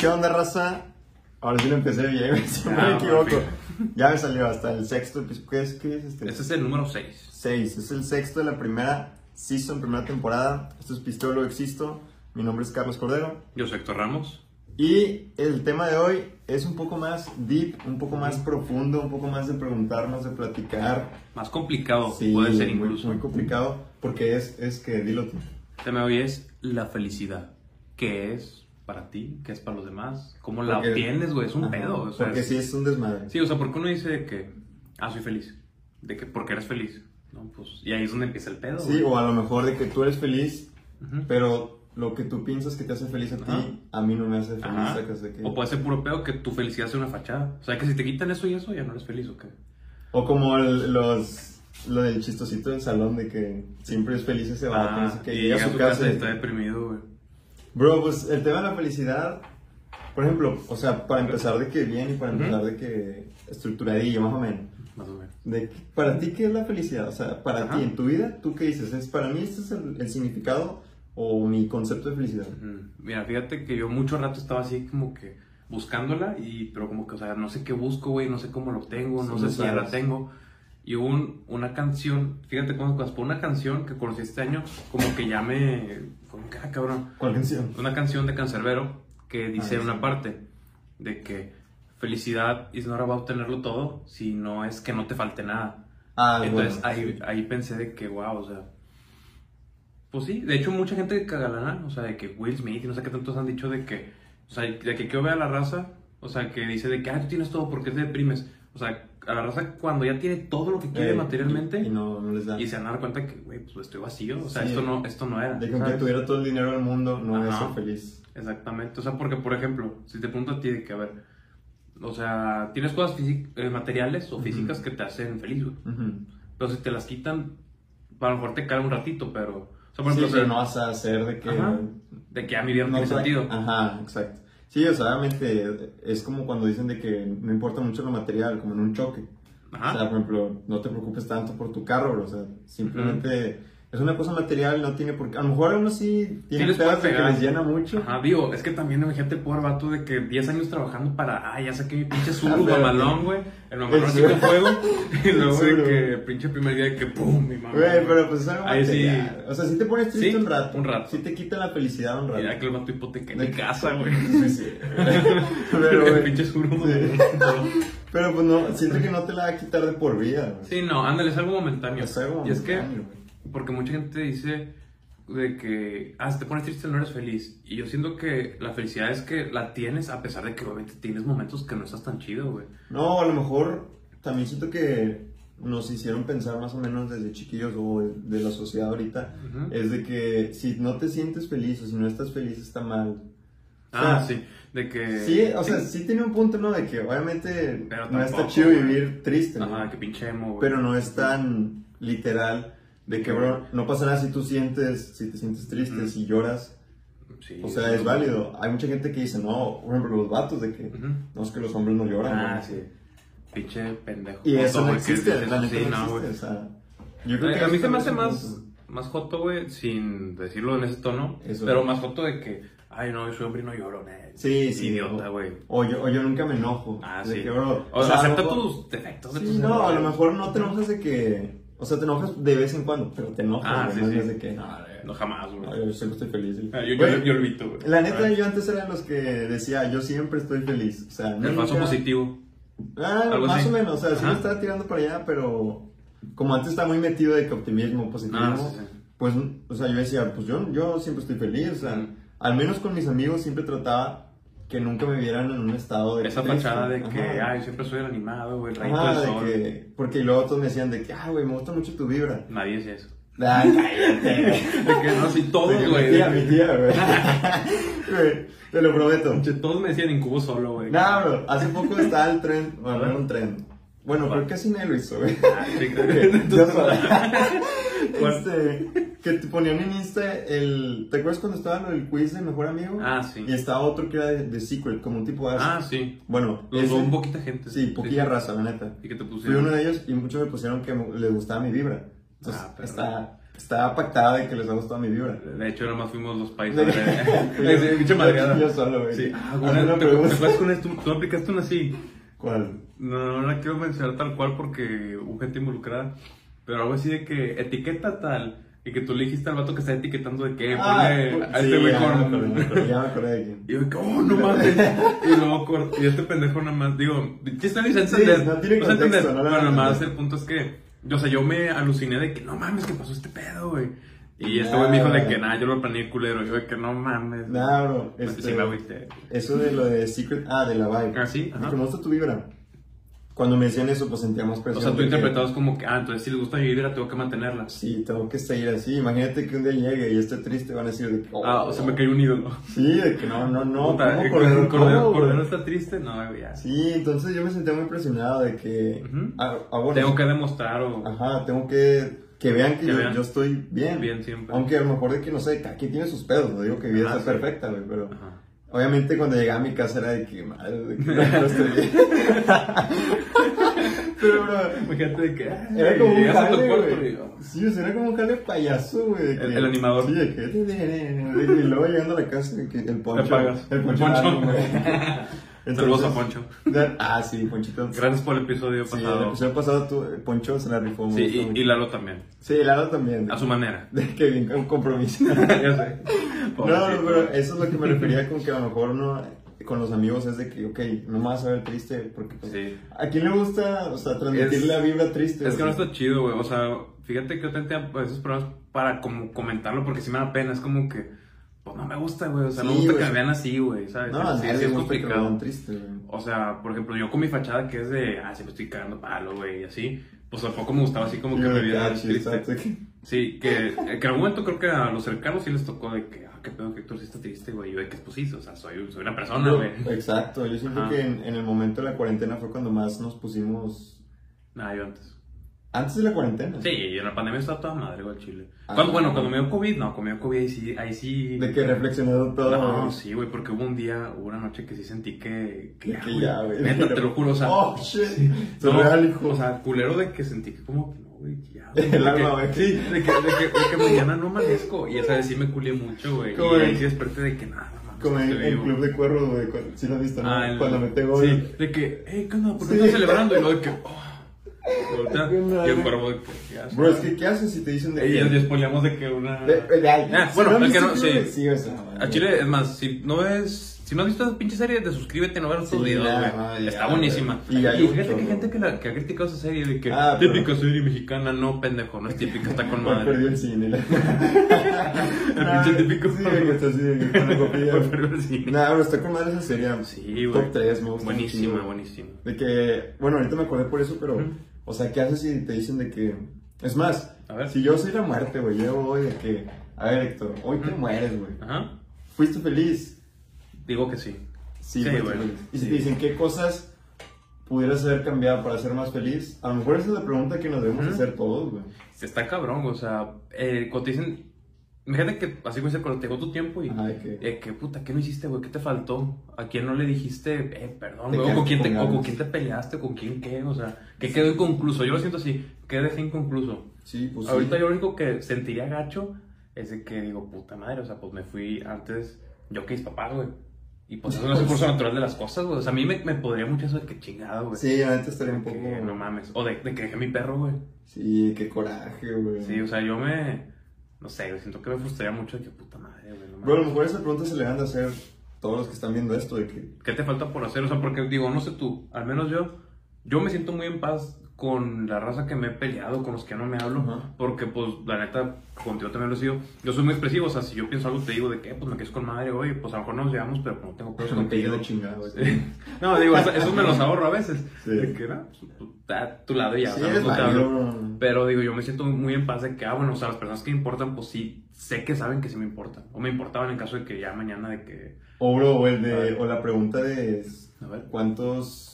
¿Qué onda, raza? Ahora sí lo empecé bien, siempre Ah, me equivoco. perfecto. Ya me salió hasta el sexto. ¿Qué es, qué es este? Este es el número 6. 6. Es el sexto de la primera season, primera temporada. Esto es Pistolo Existo. Mi nombre es Carlos Cordero. Yo soy Héctor Ramos. Y el tema de hoy es un poco más deep, un poco más profundo, un poco más de preguntarnos, de platicar. Más complicado Sí, puede ser muy- incluso. Muy, complicado, porque es, es que, dilo tú. El tema de hoy es la felicidad. ¿Qué es para ti? ¿Qué es para los demás? ¿Cómo la Porque- obtienes, güey? Es un Ajá, pedo. O sea, porque es- sí es un desmadre. Sí, o sea, porque uno dice que, ah, soy feliz. De que, porque eres feliz. No, pues, y ahí es donde empieza el pedo. Sí, güey. o a lo mejor de que tú eres feliz, Ujú. pero lo que tú piensas que te hace feliz a ti, Ajá. a mí no me hace feliz. De que- O puede ser puro pedo que tu felicidad sea una fachada. O sea, que si te quitan eso y eso, ya no eres feliz o qué. O como el- los, lo del chistosito del salón, de que siempre es feliz ese vato, no sé qué, Ah, y llega a su casa y y- está deprimido, güey. Bro, pues el tema de la felicidad, por ejemplo, o sea, para empezar de que bien y para empezar de que estructuradillo, más o menos. Más o menos. De, para ti, ¿qué es la felicidad? O sea, para Ajá. ti, en tu vida, ¿tú qué dices? ¿Es para mí este es el, el significado o mi concepto de felicidad? Mira, fíjate que yo mucho rato estaba así como que buscándola, y, pero como que, o sea, no sé qué busco, güey, no sé cómo lo obtengo, no Sí, sé si ya la tengo. Y hubo un- una canción, fíjate cómo fue una canción que conocí este año, como que ya me, como que, ah, cabrón, ¿Cuál canción? una canción de Cancerbero que dice Ah, sí. una parte de que felicidad is not about tenerlo todo, sino es que no te falte nada. Ah, Entonces bueno, ahí, sí. ahí pensé de que, wow, o sea. Pues sí, de hecho, mucha gente cagalana, o sea, de que Will Smith y no sé qué tantos han dicho de que, o sea, de que quiero ver a la raza, o sea, que dice de que, ah, tú tienes todo, ¿por qué te deprimes? O sea, a la raza cuando ya tiene todo lo que quiere Eh, materialmente Y, y no, no les da. y se van a dar cuenta que, güey, pues estoy vacío, o sea, Sí. esto, no, esto no era. De que tuviera todo el dinero del mundo, no voy a Ajá. ser feliz. Exactamente, o sea, porque por ejemplo, si te pregunto a ti de que, a ver, o sea, tienes cosas eh, materiales o físicas que te hacen feliz, güey. Pero si te las quitan, a lo mejor te cae un ratito, pero, o sea, por Sí, ejemplo, pero no vas a hacer de que... Ajá. de que a mi vida no, tiene sentido. Ajá, exacto. Sí, o sea, obviamente es como cuando dicen de que no importa mucho lo material, como en un choque. Ajá. O sea, por ejemplo, no te preocupes tanto por tu carro, bro. O sea, simplemente es una cosa material, no tiene por qué. A lo mejor uno sí tiene de que les llena mucho. Ajá, digo, es que también imagínate pobre vato de que 10 años trabajando para, ah, ya saqué mi pinche Ah, suru pero- mamalón, güey. El mamalón así con fuego. Y luego de que pinche primer día de que pum, mi mamá. Güey, pero pues es algo Ahí sí. O sea, sí te pones triste Sí, un rato. un rato. Sí te quita la felicidad un rato. Mira que el vato hipoteca en De mi casa, güey. Sí, sí. pero, el pinche suru sí. pero pues no, siento que no te la va a quitar de por vida. güey. Sí, no, ándale, es algo momentáneo. Es algo y es que, momentáneo, güey. Porque mucha gente dice de que, ah, si te pones triste no eres feliz. Y yo siento que la felicidad es que la tienes a pesar de que obviamente tienes momentos que no estás tan chido, güey. No, a lo mejor también siento que nos hicieron pensar más o menos desde chiquillos o de, la sociedad ahorita, es de que si no te sientes feliz o si no estás feliz está mal. Ah, O sea, sí, de que... Sí, o sea, sí tiene un punto, ¿no? De que obviamente Pero no está chido vivir triste, ¿no? Ajá, que pinche emo, güey. Pero no es tan literal de que, bro, no pasa nada si tú sientes, si te sientes triste, Ujú. si lloras. Sí, O sea, es válido. Hay mucha gente que dice, no, por ejemplo, los vatos de que, Ujú. no, es que los hombres no lloran. Ah, ¿no? sí. Pinche pendejo. Y eso no que existe, dices la sí, no no, existe. o sea, yo creo que a mí se me hace más, más joto, güey, sin decirlo en ese tono, Eso. pero más joto de que, ay, no, yo soy hombre y no lloro, eh. Sí, sí. Idiota, o- güey. O yo, o yo nunca me enojo. Ah, de sí. que, bro, o sea, acepta tus defectos de Sí, tus no, a lo mejor no te enojas de que. O sea, te enojas de vez en cuando, pero te enojas. Ah, sí, sí. de que. No, No, jamás, güey. yo siempre estoy feliz. güey. Ah, yo, yo, Güey, yo lo evito, güey. La neta, yo antes era los que decía, yo siempre estoy feliz. O sea, El falso positivo. Ah, Algo más así. o menos, o sea, sí me estaba tirando para allá, pero como antes estaba muy metido de que optimismo, positivismo, Ah, sí, sí. pues, o sea, yo decía, pues yo, yo siempre estoy feliz, o sea, al menos con mis amigos siempre trataba que nunca me vieran en un estado de Esa fachada de que, Ajá. ay, siempre soy el animado, güey, el rayito Ajá, del de sol. que, porque luego todos me decían de que, ah, güey, me gusta mucho tu vibra. Nadie dice eso. Cállate. De que no, sí, todos, De güey. Mi tía, de mi tía, güey. Te lo prometo. Todos me decían en cubo solo, güey. No, bro, hace poco estaba el tren, bueno, era un tren. Bueno, creo que así nadie lo hizo, güey. Ah, sí, Este, que te ponían en Insta el. ¿Te acuerdas cuando estaba lo del quiz de mejor amigo? Ah, sí. Y estaba otro que era de, de Secret, como un tipo de. Ah, sí. Bueno, Lo ese- un poquita gente. Sí, poquilla raza, la neta. Y que te Fui pusieron. uno de ellos y muchos me pusieron que les gustaba mi vibra. Entonces, Ah, está. Está pactada de que les ha gustado mi vibra. De hecho, nada más fuimos los países. de... Sí, pinche madreada. Yo solo, güey. Sí. Ah, bueno, una ¿te, pregunta. te acuerdas con esto? ¿Tú aplicaste una así? ¿Cuál? No, no la quiero mencionar tal cual porque hubo gente involucrada. Pero algo así de que etiqueta tal. Y que tú le dijiste al vato que está etiquetando de que Ah, ponle a sí, este güey me me con. ya me acordé de quién. Y yo oh, no mames. y luego y este pendejo nada más, digo, chiste ni se entender. no tiene entender. Pero a nada más el punto es que, o sea, yo me aluciné de que no mames, que pasó este pedo, güey. Y este güey me dijo de que nada, yo lo planeé culero. Yo de que no mames. Nah, bro. Pues Este, sí me agüité. eso de lo de Secret. Ah, de la vibe. Ah, sí, ajá. me gusta tu vibra. Cuando me decían eso, pues sentíamos O presión. sea, tú interpretabas como que, ah, entonces si les gusta mi vibra, tengo que mantenerla. Sí, tengo que seguir así. Imagínate que un día llegue y esté triste, van a decir de que. oh, Ah, o sea, me cayó un ídolo. Sí, de que no, no, no. Puta, ¿cómo Cordero? Cordero, está triste, no, ya. Sí, entonces yo me sentía muy presionado de que. Ah, ah, bueno, Tengo que demostrar o. Ajá, tengo que. Que vean que, Que yo, vean. yo estoy bien. Bien siempre. Aunque a lo mejor de que, no sé, aquí tiene sus pedos. No digo que mi vida está sí. perfecta, güey, pero. Ajá. Obviamente cuando llegaba a mi casa era de que, madre, de que no, estoy bien. pero, bro, Imagínate de que. era como un jale, Sí, o sea, era como un jale payaso, güey. El- el animador. Sí, de que... Y luego llegando a la casa, de que el poncho... pagas. El poncho. El poncho. Saludos a Poncho. Ah, sí, Ponchito. Gracias por el episodio Sí, el pasado. episodio pasado tu, Poncho se la rifó. Sí, y, y Lalo también. Sí, Lalo también. A su manera. De que bien con compromiso. ya sé. No, Pobrecito. pero eso es lo que me refería con que a lo mejor uno con los amigos es de que, ok, no me vas a ver triste porque pues, Sí. ¿a quién le gusta, o sea, transmitir Es- la vibra triste? Es que no está chido, güey. O sea, fíjate que yo esos programas para como comentarlo porque sí me da pena. Es como que, pues no me gusta, güey. O sea, no me gusta que me vean así, güey. ¿Sabes? No, a sí, nadie sí le es complicado. triste. O sea, por ejemplo, yo con mi fachada que es de, ah, siempre estoy cagando palo, güey, y así. Pues tampoco me gustaba así como que me de viera que, ah, triste. Sí, que, que en algún momento creo que a los cercanos sí les tocó de que, ah, qué pedo que Héctor sí está triste, güey. Yo de que pues sí, o sea, soy, soy una persona, güey. Exacto, yo siento Ajá. que en, en el momento de la cuarentena fue cuando más nos pusimos... Nada, yo antes. Antes de la cuarentena. Sí, y en la pandemia estaba toda madre, güey, Chile. Ah. Cuando, bueno, cuando me dio COVID, no, cuando me dio COVID, ahí sí, ahí sí. De que reflexionado todo. No, sí, güey, porque hubo un día, hubo una noche que sí sentí que. Que güey. ya, güey. Neta, te lo juro, o sea. Oh, shit. sí. Surreal, hijo. O sea, culero de que sentí que como que no, güey, ya. güey, El de alma, que- güey. Sí, de que, de, que, de que mañana no amanezco. Y esa vez sí me culié mucho, güey. Como Y ahí en- sí desperté de que nada, no mames, Como en el vivo. club de cuervos, güey. cu- Sí lo has visto, ¿no? Ah, el- Cuando mete gol. Sí, de que, hey, ¿qué onda? ¿Por qué Sí. estás celebrando? Y luego de que, oh. Qué madre. y el cuervo de que, ya. Bro, es que ¿qué haces si te dicen de que... de que una. De, de, de- Ah, si bueno, no que no, sí. sí, o sea, A Chile, es más, si no ves, si no has visto esa pinche serie, de suscríbete, no veas Sí, tus videos, güey. Está buenísima. Y Y, fíjate que hay gente que, la, que ha criticado esa serie de que Ah, pero- típica serie mexicana, no pendejo, no es típica, está con madre. perdió el cine. la- El pinche típico. Sí, que está así con la copilla. Por perdió el cine. Nah, pero está con madre esa serie. Sí, güey. Top 3, me gusta. Buenísima, buenísima. De que, bueno, ahorita me acordé por eso, pero, Ujú. o sea, ¿qué haces si te dicen de que, es más, A ver. si yo soy la muerte, güey, yo voy de que, a ver, Héctor, hoy te mueres, güey. Ajá. ¿Fuiste feliz? Digo que sí. Sí, Sí, feliz. Y si Sí. te dicen qué cosas pudieras haber cambiado para ser más feliz, a lo mejor esa es la pregunta que nos debemos Ujú. hacer todos, güey. Está cabrón, o sea, eh, cuando te dicen. Imagínate que así güey, cuando te llegó tu tiempo y. De que- eh, que puta, ¿qué no hiciste, güey? ¿Qué te faltó? ¿A quién no le dijiste, eh, perdón, güey? ¿O con, quién te, con o con ganas. quién te peleaste? ¿Con quién qué? O sea, que quedó inconcluso. Yo lo siento así, que dejé inconcluso. Sí, pues sí. Ahorita yo lo único que sentiría gacho es de que digo, puta madre, o sea, pues me fui antes, yo que mis papás, güey. Y pues eso no es el curso natural de las cosas, güey. O sea, a mí me, me podría mucho eso de que chingado, güey. Sí, neta estaría un De poco... que no mames. O de, de que dejé mi perro, güey. Sí, qué coraje, güey. Sí, o sea, yo me. No sé, siento que me frustraría mucho de que puta madre, güey. no Bro, a lo mejor esa pregunta se le van a hacer todos los que están viendo esto, de que... ¿Qué te falta por hacer? O sea, porque digo, no sé tú, al menos yo, yo me siento muy en paz con la raza que me he peleado, con los que no me hablo, porque pues la neta, contigo también lo he sido, yo soy muy expresivo, o sea, si yo pienso algo te digo de que, pues me quedes con madre, oye, pues a lo mejor nos llevamos, pero no tengo cosas que contigo. de chingada, güey. Sí. No, digo, eso, eso me los ahorro a veces. Sí. De que, no, pues, a tu lado y ya. Sí, o sea, no te. Pero digo, yo me siento muy en paz de que, ah, bueno, o sea, las personas que me importan, pues sí, sé que saben que sí me importan. O me importaban en caso de que ya mañana de que. O, bro, o, el de, o la pregunta de A ver. cuántos...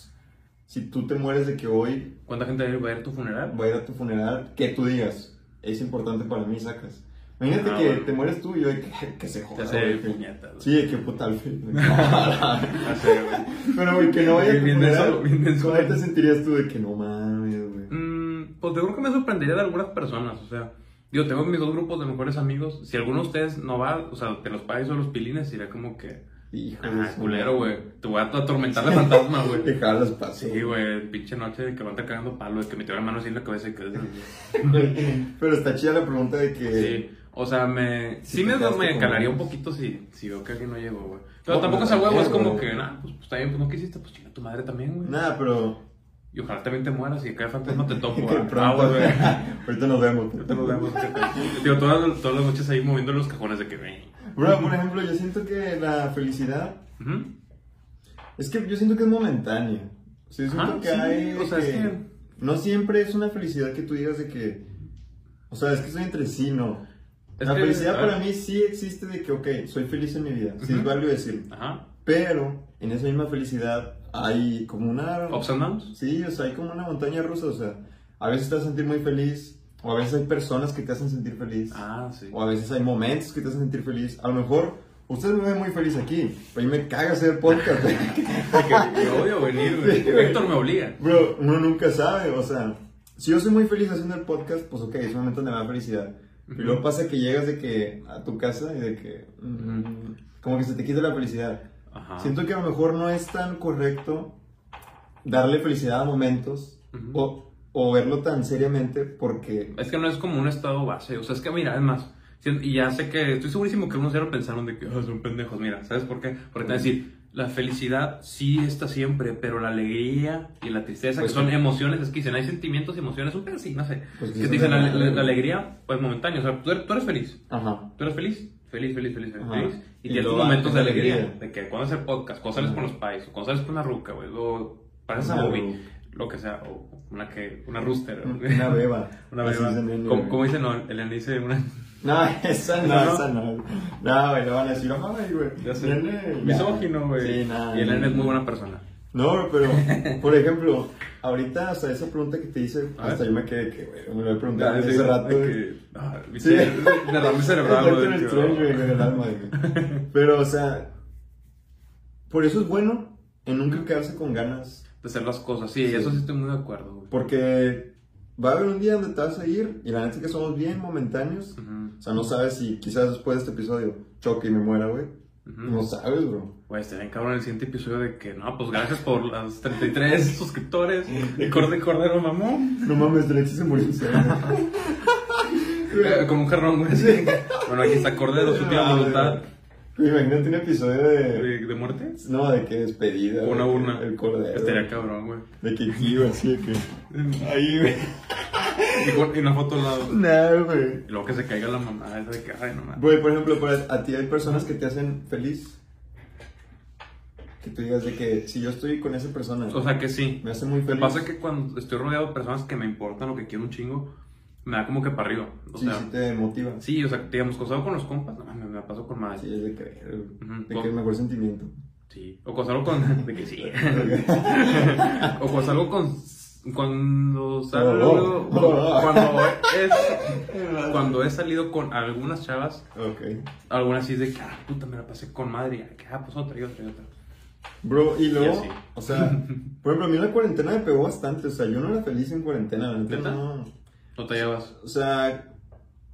Si tú te mueres de que hoy ¿Cuánta gente va a ir a tu funeral? voy a ir a tu funeral, que tú digas, es importante para mí, sacas. Imagínate Ah, que bueno. te mueres tú y yo que, que se joda. puñetas. güey. Sí, que puta al fin. Güey. Pero, güey, que no vaya a tu funeral. ¿cómo te sentirías tú de que no mames, güey? Mm, pues yo creo que me sorprendería de algunas personas, o sea, Digo, tengo mis dos grupos de mejores amigos. Si alguno de ustedes no va, o sea, te los pagues o los pilines, sería como que. Hijo Ah, culero, güey. Te voy a atormentar de fantasma, güey. Dejar los pasos. Sí, güey, pinche noche de que van estar cagando palo, de que me dio la mano así en la cabeza y que. Pero está chida la pregunta de que. Sí, o sea, me. Sí Sí, te me, me calaría un poquito si, si veo que alguien no llegó, güey. Pero No, tampoco pues, es a huevo, es como que, nah, pues, pues está bien, pues no quisiste, pues chinga tu madre también, güey. Nada, pero. Y ojalá también te mueras y que cada fantasma te que güey. Ah. Ahorita nos vemos. Ahorita nos vemos. Digo, todas, todas las noches ahí moviendo los cajones de que, güey. Bro, por ejemplo, yo siento que la felicidad. Es que yo siento que es momentánea. O sea, yo siento Ajá, que sí, hay. o sea, es que que- No siempre es una felicidad que tú digas de que. O sea, es que estoy entre sí, no. Es la que, felicidad para mí sí existe de que, ok, soy feliz en mi vida. Sí es válido decirlo. Ajá. Pero en esa misma felicidad hay como una. Ups and downs. Sí, o sea, hay como una montaña rusa. O sea, a veces te vas a sentir muy feliz. O a veces hay personas que te hacen sentir feliz. Ah, sí. O a veces hay momentos que te hacen sentir feliz. A lo mejor ustedes me ven muy feliz aquí. Pero a mí me caga hacer podcast. Yo odio venir, güey. Sí. Héctor me obliga. Bro, uno nunca sabe. O sea, si yo soy muy feliz haciendo el podcast, pues ok, es un momento me da felicidad. Y luego pasa que llegas de que a tu casa y de que. mm, como que se te quita la felicidad. Ajá. Siento que a lo mejor no es tan correcto darle felicidad a momentos Ujú. o, o verlo tan seriamente porque... Es que no es como un estado base. O sea, es que, mira, es más. si- Y ya sé que estoy segurísimo que unos cero pensaron de que "Ah, son pendejos. Mira, ¿sabes por qué? Porque te van a decir, la felicidad sí está siempre, pero la alegría y la tristeza, Pues que son sí. emociones, es que dicen, hay sentimientos y emociones, un así, no sé. Pues que dicen, la, la- la alegría, pues momentánea. O sea, tú eres, tú eres feliz. Ajá. ¿Tú eres feliz? Feliz, feliz, feliz, feliz. Feliz. Y, Y tienes momentos de alegría. alegría. De que cuando haces podcast, cuando sales con los pais, o cuando sales con una ruca, güey, o pasas a movie, lo que sea, o una que, una rooster. Una beba. Una beba. Como, dice, no, Eliana dice una. No, esa no, ¿Esa no? esa no. No, güey, le van a decir, ay, güey. Ya sé. nene". Misógino, güey. Sí, nada. Y Eliana es muy buena persona. No, pero, por ejemplo, ahorita, hasta esa pregunta que te hice, hasta yo me quedé que, güey, me lo he preguntado hace sí, rato, que, ah, Sí. derrame cerebral, ah. Pero, o sea, por eso es bueno en nunca quedarse con ganas. De hacer las cosas, sí, Sí. eso sí estoy muy de acuerdo, güey. Porque va a haber un día donde te vas a ir y la neta es que somos bien momentáneos. O sea, no sabes si quizás después de este episodio choque y me muera, güey. No sabes, bro. Güey, estaría bien cabrón el siguiente episodio de que, no, pues gracias por las 33 suscriptores. Y Corde Cordero mamón. No mames, Drexy se murió en Con un jarrón, güey. Bueno, aquí está Cordero, su última voluntad. Imagínate un episodio de... ¿De, de muerte? No, de que despedida. Una urna. El cordero. Estaría cabrón, güey. De que güey, así de que... Ahí, güey. Y, una foto al lado. No, güey. Y luego que se caiga la mamá, esa de que, ay, no mames. Güey, por ejemplo, para, a ti hay personas que te hacen feliz. Que tú digas de que si yo estoy con esa persona, O sea que sí. me hace muy feliz. pasa que cuando estoy rodeado de personas que me importan o que quiero un chingo, me da como que para arriba. O sí, sea, sí te motiva. sí, o sea, digamos, cosado con los compas, no me la paso con madre. Sí, es de creer, güey. Ujú. De que es el mejor sentimiento. Sí. O salgo con. De que sí. o salgo con. Cuando salgo. Oh, oh, oh. Cuando es. Cuando he salido con algunas chavas, Ok. algunas sí es de que, ah, puta, me la pasé con madre. Y que, ah, pues otra y otra y otra. Bro, y luego, así. o sea, por ejemplo, a mí la cuarentena me pegó bastante. O sea, yo no era feliz en cuarentena, la ¿Neta? no. No te llevas. O sea,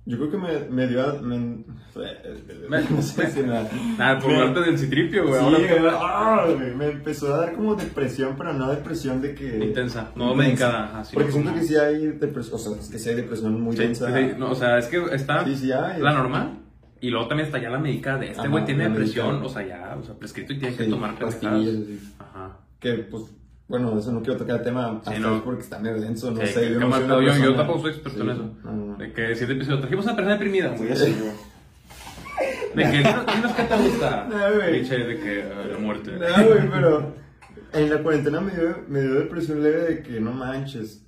yo creo que me, me dio. a- Me, Me- no sé si nada. Nada, por hablarte del citripio, güey. Sí, ah, güey, me empezó a dar como depresión, pero no depresión de que. Intensa, no medicada, así Porque como- siento que sí hay depresión, o sea, es que sí hay depresión muy Sí, densa. sí, no, o sea, es que está Sí, sí hay. la normal y luego también está ya la medicada de este güey tiene depresión, medicada. o sea, ya, o sea, prescrito y tiene que tomar pastillas. Ajá. Que, pues, bueno, eso no quiero tocar el tema hasta no. porque está medio denso, no Sí, sé. qué Yo, pedo, yo- yo tampoco soy experto en Sí, eso. no, no. De que siete episodios trajimos a una persona deprimida, güey. Sí. De que, qué te gusta. No, güey. Pinche de que eh, la muerte. No, güey, pero en la cuarentena me dio, me dio depresión leve de que no manches.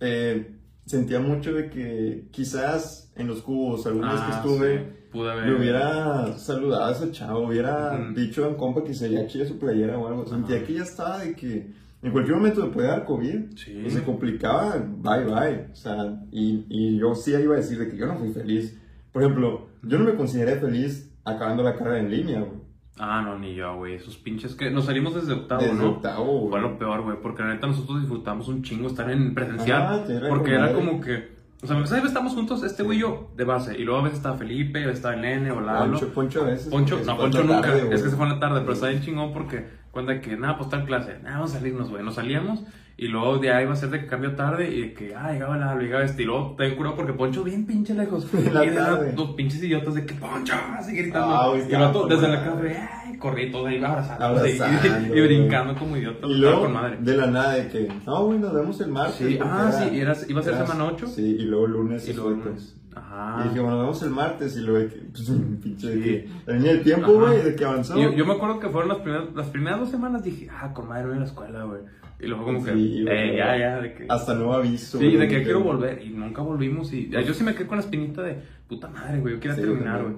Eh, sentía mucho de que quizás en los cubos, alguna vez que Ah, estuve, sí, le hubiera saludado a ese chavo, hubiera dicho a un compa que sería chida su playera o algo. Sentía que ya estaba de que en cualquier momento me podía dar COVID. Sí. Y se complicaba, bye bye. O sea, y, y yo sí iba a decir de que yo no fui feliz. Por ejemplo, yo no me consideré feliz acabando la carrera en línea, güey. Ah, no, ni yo, güey. Esos pinches que nos salimos desde octavo, Desde ¿no? octavo, güey. Fue lo peor, güey. Porque la neta nosotros disfrutamos un chingo estar en presencial. Ah, porque era madre. como que. O sea, siempre estamos juntos, este güey y yo, de base. Y luego a veces estaba Felipe, a veces el nene o Lalo. Poncho, Poncho a veces. Poncho, no, Poncho nunca. tarde, es que se fue en la tarde, pero está bien chingón porque cuenta que, nada, pues tal clase, nada, vamos a salirnos, güey. Nos salíamos y luego ya iba a ser de que cambio tarde y de que, ah, llegaba Lalo, llegaba este. Y luego te curado porque Poncho bien pinche lejos. La y de los pinches idiotas de que, Poncho, así gritando. Ah, y estaba desde la casa, de, ay, corrí todo ahí, abrazando. y, brincando como idiota. Y luego, con madre. de la nada, de que, no, güey, nos vemos el martes. Sí, ah, sí, era- iba a ser era- semana ocho. Sí, y luego lunes. Y luego, fue, lunes. Ajá. Y dije, bueno, nos vemos el martes. Y luego, de que, pues, pinche de que, del tiempo, güey, de que avanzó. Yo, yo me acuerdo que fueron las primeras, las primeras dos semanas dije, ah, con madre voy a la escuela, güey. Y luego como que, Sí, eh, ya, ya, de que... Hasta nuevo aviso. Sí, güey, de que quiero volver. Y nunca volvimos. Y yo sí me quedé con la espinita de, puta madre, güey, yo quiero Sí, terminar, güey.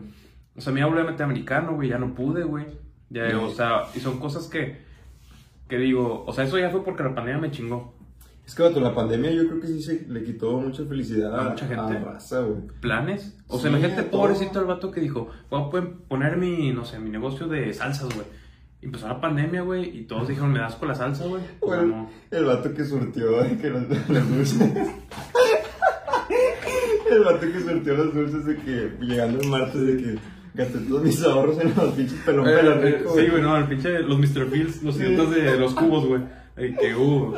O sea, me iba a volver a meter americano, güey, ya no pude, güey. Ya, o sea, y son cosas que, que digo, o sea, eso ya fue porque la pandemia me chingó. Es que, vato, la pandemia yo creo que sí se le quitó mucha felicidad A mucha gente. A la raza, güey. planes. O Sí, sea, imagínate, pobrecito el vato que dijo, voy a pu- poner mi, no sé, mi negocio de salsas, güey. Y Empezó la pandemia, güey, y todos dijeron, me das con la salsa, güey. Pues, Güey, no. el vato que surtió de que las dulces. el vato que surtió los dulces de que llegando el martes de que gasté todos mis ahorros en los pinches pelón Eh, pela eh, rico, sí, güey, no, el pinche, los Mr. Fields, los idiotas de los cubos, güey. Que, uh, uh,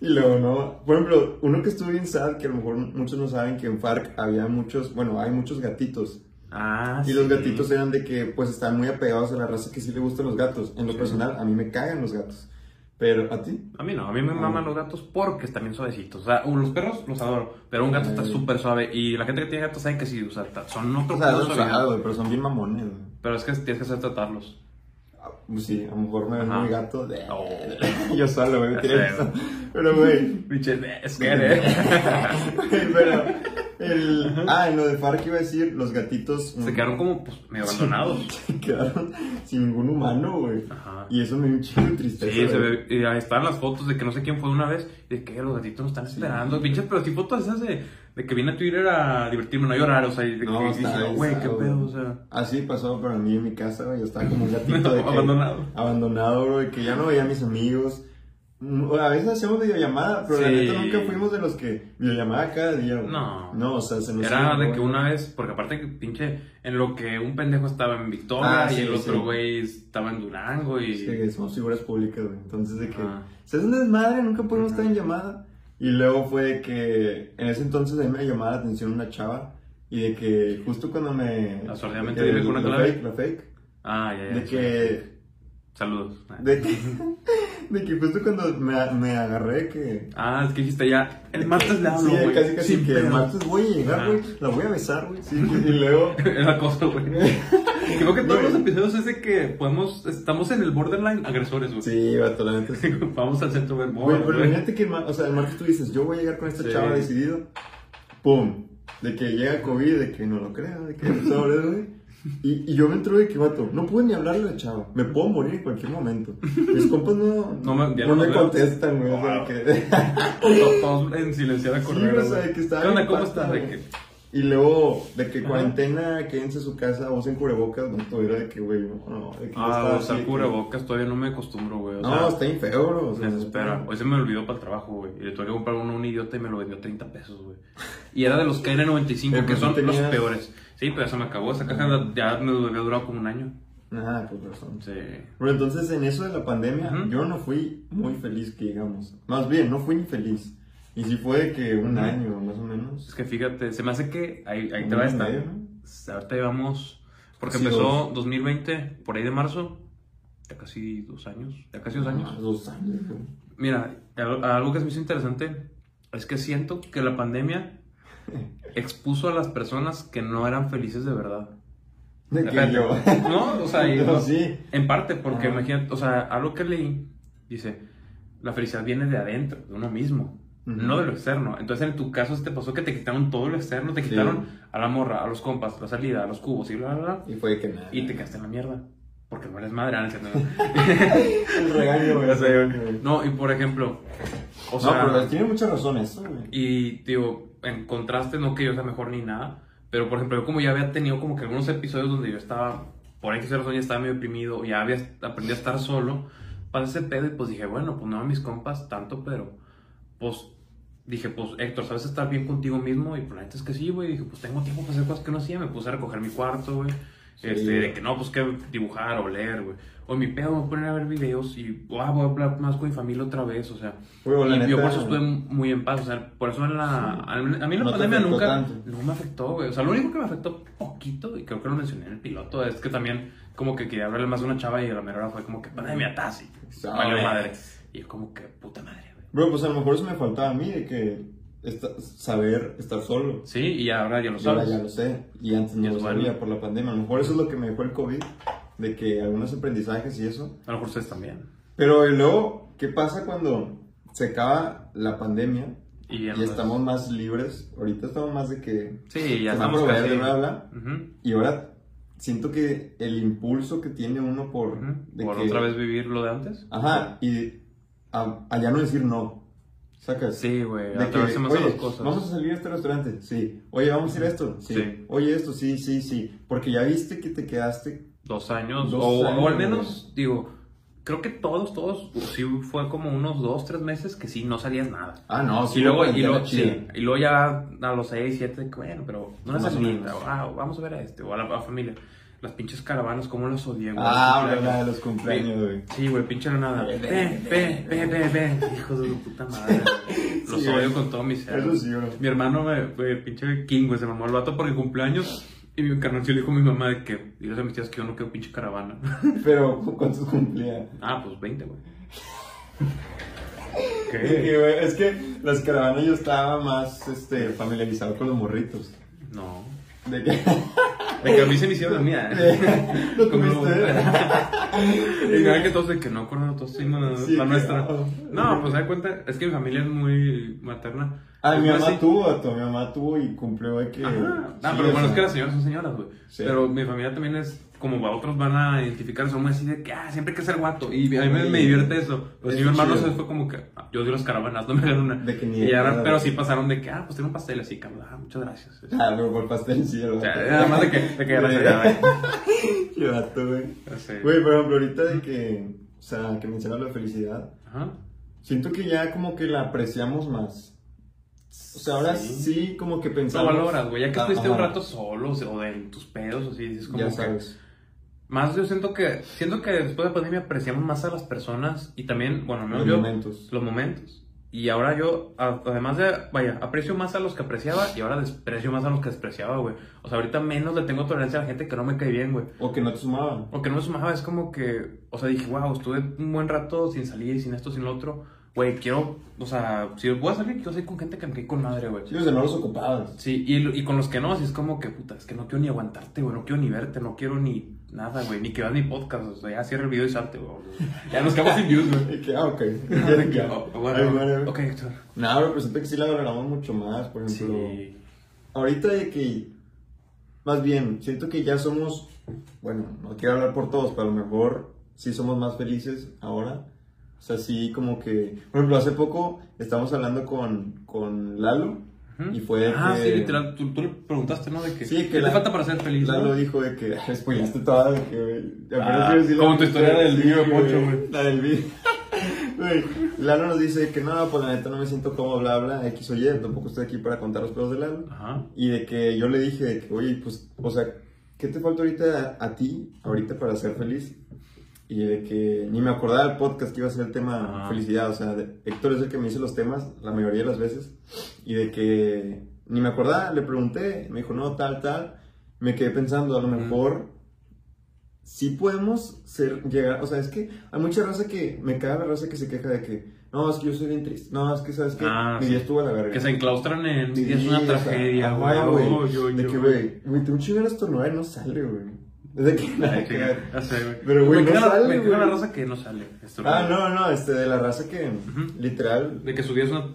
Y luego, ¿no? Por ejemplo, uno que estuvo bien sad, que a lo mejor muchos no saben que en FARC había muchos, bueno, hay muchos gatitos. Ah, Y los gatitos eran de que, pues, están muy apegados a la raza que sí le gustan los gatos. En lo personal, a mí me cagan los gatos. Pero, ¿a ti? A mí no, a mí me maman los gatos porque están bien suavecitos. O sea, los perros los adoro, pero un gato está súper suave. Y la gente que tiene gatos sabe que sí, o sea, son otro O sea, suaves, güey, pero son bien mamones. Pero es que tienes que saber tratarlos. Pues sí, a lo mejor me Ajá. muy gato. de- Oh. Yo solo, güey. Pero, güey, Pinche, es que, ¿eh? pero el... Ah, en lo de FARC iba a decir, los gatitos... Se quedaron como, pues, medio abandonados. Se quedaron sin ningún humano, güey. Ajá. Y eso me dio un chingo de tristeza. Sí, se ve, y ahí están las fotos de que no sé quién fue una vez, de que los gatitos nos están esperando, pinches, pero sí fotos esas de, de que vine a Twitter a divertirme, no llorar, o sea, y de No, que dije, güey, qué pedo, o sea. Así pasó para mí en mi casa, güey. Yo estaba como un gatito de que- Abandonado. Abandonado, bro. Y que ya no veía a mis amigos. Mm, A veces hacíamos videollamada, pero la Sí. neta nunca fuimos de los que videollamada cada día, güey. No. No, o sea, se nos Era de que una vez, porque aparte que pinche, en lo que un pendejo estaba en Victoria Ah, y sí, el otro güey estaba en Durango y... Sí, somos figuras públicas, güey. Entonces, de que. Ah. Se hace un desmadre, nunca podemos estar en llamada. Y luego fue de que. En ese entonces a mí me llamaba la atención una chava. Y de que justo cuando me. Absurdamente dime con una la clave. fake, la fake. Ah, ya, ya. De sí. que. Saludos. De que. De que justo cuando me, me agarré que. Ah, es que dijiste ya, el martes le hablo, Sí, güey. casi casi sin que el pedo. martes voy a llegar, Ah. güey. La voy a besar, güey. Sí, y luego. Era cosa, güey. Creo que todos los episodios es de que podemos, estamos en el borderline agresores, güey. Sí, vato, la neta sí. Vamos al centro del Güey, pero imagínate que o sea, el martes tú dices, yo voy a llegar con esta Sí. chava decidido. ¡Pum! De que llega COVID, de que no lo crea, de que sobres, güey. Y, y yo me entro de que, vato, no puedo ni hablarle a la chava. Me puedo morir en cualquier momento. Mis compas no, No me- no no me contestan, güey. O sea, Wow. que... Todos, todos en silenciada Sí, correr. o sea, que estaba ¿Qué onda? ¿Cómo estás? Y luego, de que Ajá. cuarentena, quédense a su casa, usen cubrebocas, no, todo era de que, güey, no, no, de que Ah, estaba o que- cubrebocas todavía no me acostumbro, güey. O No, sea, está bien feo, bro. O sea, desespera. Hoy se me olvidó para el trabajo, güey. Y le tuve que comprar uno a un idiota y me lo vendió a 30 pesos, güey. Y era de los KN95, Pero que son los peores. Sí, pero ya se me acabó. Esa caja ya me había durado como un año. Ajá, pues razón. Sí. Pero entonces en eso de la pandemia, yo no fui muy feliz, que digamos. Más bien, no fui ni feliz. Y si fue que un año, más o menos. Es que fíjate, se me hace que ahí, ahí te va año y esta. medio, ¿no? Ahorita llevamos, porque Casi empezó dos. 2020, por ahí de marzo, ya casi dos años, ya casi dos años. Ah, dos años, güey. Mira, algo que se me hizo interesante es que siento que la pandemia expuso a las personas que no eran felices de verdad. De que Depende. yo. No, o sea, Yo no- sí. en parte, porque Ajá. imagínate, o sea, algo que leí, dice, la felicidad viene de adentro, de uno mismo, No de lo externo. Entonces, en tu caso, ¿te pasó que te quitaron todo lo externo? Te Sí. quitaron a la morra, a los compas, la salida, a los cubos y bla, bla, bla. Y fue que nada. Y te quedaste en la mierda. Porque no eres madre, no El regaño, güey. No, y por ejemplo, o no, sea, pero tiene mucha razón eso, güey. y digo, en contraste, no que yo sea mejor ni nada, pero por ejemplo, yo como ya había tenido como que algunos episodios donde yo estaba, por X razón ya estaba medio deprimido, ya había aprendido a estar solo, pasé ese pedo y pues dije, bueno, pues no a mis compas tanto, pero pues dije, pues, Héctor, ¿sabes estar bien contigo mismo? Y pues, la neta es que sí, güey. Dije, pues, tengo tiempo para hacer cosas que no hacía. Me puse a recoger mi cuarto, güey. Sí. Este, de que no, pues, que dibujar o leer, güey. O mi pedo, me voy a poner a ver videos y, ah, voy a hablar más con mi familia otra vez, o sea. Y yo por eso estuve muy en paz, o sea, por eso en la... A mí a mí la No pandemia nunca... tanto. No me afectó, güey. O sea, lo único que me afectó poquito, y creo que lo mencioné en el piloto, es que también como que quería hablarle más de una chava y a la mera hora fue como que pandemia, tasi. Sabes. Valió madre. Y yo como que, puta madre. Bro, pues a lo mejor eso me faltaba a mí, de que esta- saber estar solo. Sí, y ahora ya lo Y ahora sabes. ya lo sé. Y antes no lo bueno. sabía por la pandemia. A lo mejor eso es lo que me dejó el COVID, de que algunos aprendizajes y eso. A lo mejor ustedes también. Pero y luego, ¿qué pasa cuando se acaba la pandemia Y, y estamos más libres? Ahorita estamos más de que Sí, ya estamos casi... bla, bla. Ujú, Y ahora siento que el impulso que tiene uno por... ujú. de ¿Por que- otra vez vivir lo de antes? Ajá, y a, a ya no decir no. ¿Sacas? Sí, güey, De que, a oye, las cosas. vamos a salir a este restaurante, sí. Oye, vamos a ir a esto, sí. Sí. Oye, esto, sí, sí, sí. Porque ya viste que te quedaste. Dos años, Dos o, años, o al menos, digo, creo que todos, todos, sí fue como unos dos, tres meses que sí, no salías nada. Ah, no, y luego, y luego, sí, y luego ya a los seis, siete, bueno, pero no menos. o, ah, vamos a ver a este, o a la, a la familia. Las pinches caravanas, cómo las odié, güey. Ah, la de los cumpleaños, güey. Sí, güey, pinche nada. Ve, Ve, ve, ve. Hijos de su puta madre. Los Sí, odio con todo mi ser. Eso sí, bro. Mi hermano, me, güey, pinche King, güey, se mamó el vato porque cumpleaños. Y mi carnal le dijo a mi mamá de que, diles a mis tías que yo no quiero pinche caravana. Pero, ¿cuántos cumplía? ah, pues 20, güey. De que, güey, es que las caravanas yo estaba más este, familiarizado con los morritos. No. De que. De que a mí se me hicieron la mía, ¿eh? ¿Lo tuviste? y nada que todos de que no, acuerdo, todos hicimos Sí, la que- nuestra. oh. No, pues da cuenta, es que mi familia es muy materna. Ah, mi mamá tuvo, vato, mi mamá tuvo y cumplió de que. Ajá. Ah, sí, pero bueno, es que las señoras son señoras, güey. Sí. Pero mi familia también es, como a otros van a identificar, son muy así de que, ah, siempre hay que ser guato. Y a mí me, me divierte eso. Pues Es mi hermano se fue como que, ah, yo di las caravanas, no me dieron una. De que ni y ahora- pero sí pasaron de que, ah, pues tiene un pastel así, cabrón. Ah, muchas gracias. Ah, pero por pastel sí, O sea, vato. nada más de que, de que güey. Qué vato, güey. Güey, por ejemplo, ahorita de que. O sea, que mencionas la felicidad. Ajá. Siento que ya como que la apreciamos más. O sea, ahora sí, Sí. como que Lo pensamos. valoras, güey. Ya que Ah, estuviste un rato solo, o de tus pedos, así, dices como Ya que. sabes. Más yo siento que, siento que después de pandemia apreciamos más a las personas y también, bueno, menos Los yo, momentos. los momentos. Y ahora yo, además de, vaya, aprecio más a los que apreciaba y ahora desprecio más a los que despreciaba, güey. O sea, ahorita menos le tengo tolerancia a la gente que no me cae bien, güey. O que no te sumaban. O que no me sumaba, es como que, o sea, dije, wow, estuve un buen rato sin salir, sin esto, sin lo otro. Güey, quiero, o sea, si voy a salir, quiero salir con gente que me cae con madre, güey. Sí, o sea, no los ocupabas. Sí, y, y con los que no, así es como que, puta, es que no quiero ni aguantarte, güey, no quiero ni verte, no quiero ni nada, güey, ni que veas mi podcast, o sea, ya cierra el video y salte, güey. Ya nos quedamos sin views, güey. Que, ah, ok. ¿Quieren que- Oh, Ay, bueno, bueno. ok, Héctor. No, pero siento que sí la valoramos mucho más, por ejemplo. Sí. Ahorita de que, más bien, siento que ya somos, bueno, no quiero hablar por todos, pero a lo mejor sí somos más felices ahora. O sea, sí como que, por ejemplo, hace poco estamos hablando con, con Lalo Y fue de Ah, que... sí, literal, tú, tú le preguntaste, ¿no? De que, Sí, que ¿qué la- te falta para ser feliz? Lalo no? dijo de que, spoilaste toda, de que, Ah, como tu historia del Sí, video de Poncho, güey. La del video. Güey, Lalo nos dice que no, pues la neta no me siento cómodo, bla, bla, X o Y, tampoco estoy aquí para contar los pedos de Lalo. Ajá. Y de que yo le dije, de que, oye, pues, o sea, ¿qué te falta ahorita a, a ti, ahorita para ser feliz? Y de que ni me acordaba del podcast que iba a ser el tema felicidad, o sea, de- Héctor es el que me dice los temas la mayoría de las veces. Y de que ni me acordaba, le pregunté, me dijo, no, tal, tal. Me quedé pensando, a lo mejor sí podemos ser, llegar, o sea, es que hay mucha raza que, me caga la raza que se queja de que, no, es que yo soy bien triste, no, es que, ¿sabes qué? Ah, Mi día estuvo a la verga. Que se enclaustran en Sí, es una tragedia, güey. de yo, que, güey, güey, te un chingo de estornudar y no sale, güey. De nada que ver. ya sé, güey. Pero, güey, me no sale, Me la raza que no sale. Ah, no, no, este, de la raza que, Ujú. literal, De que su vida es una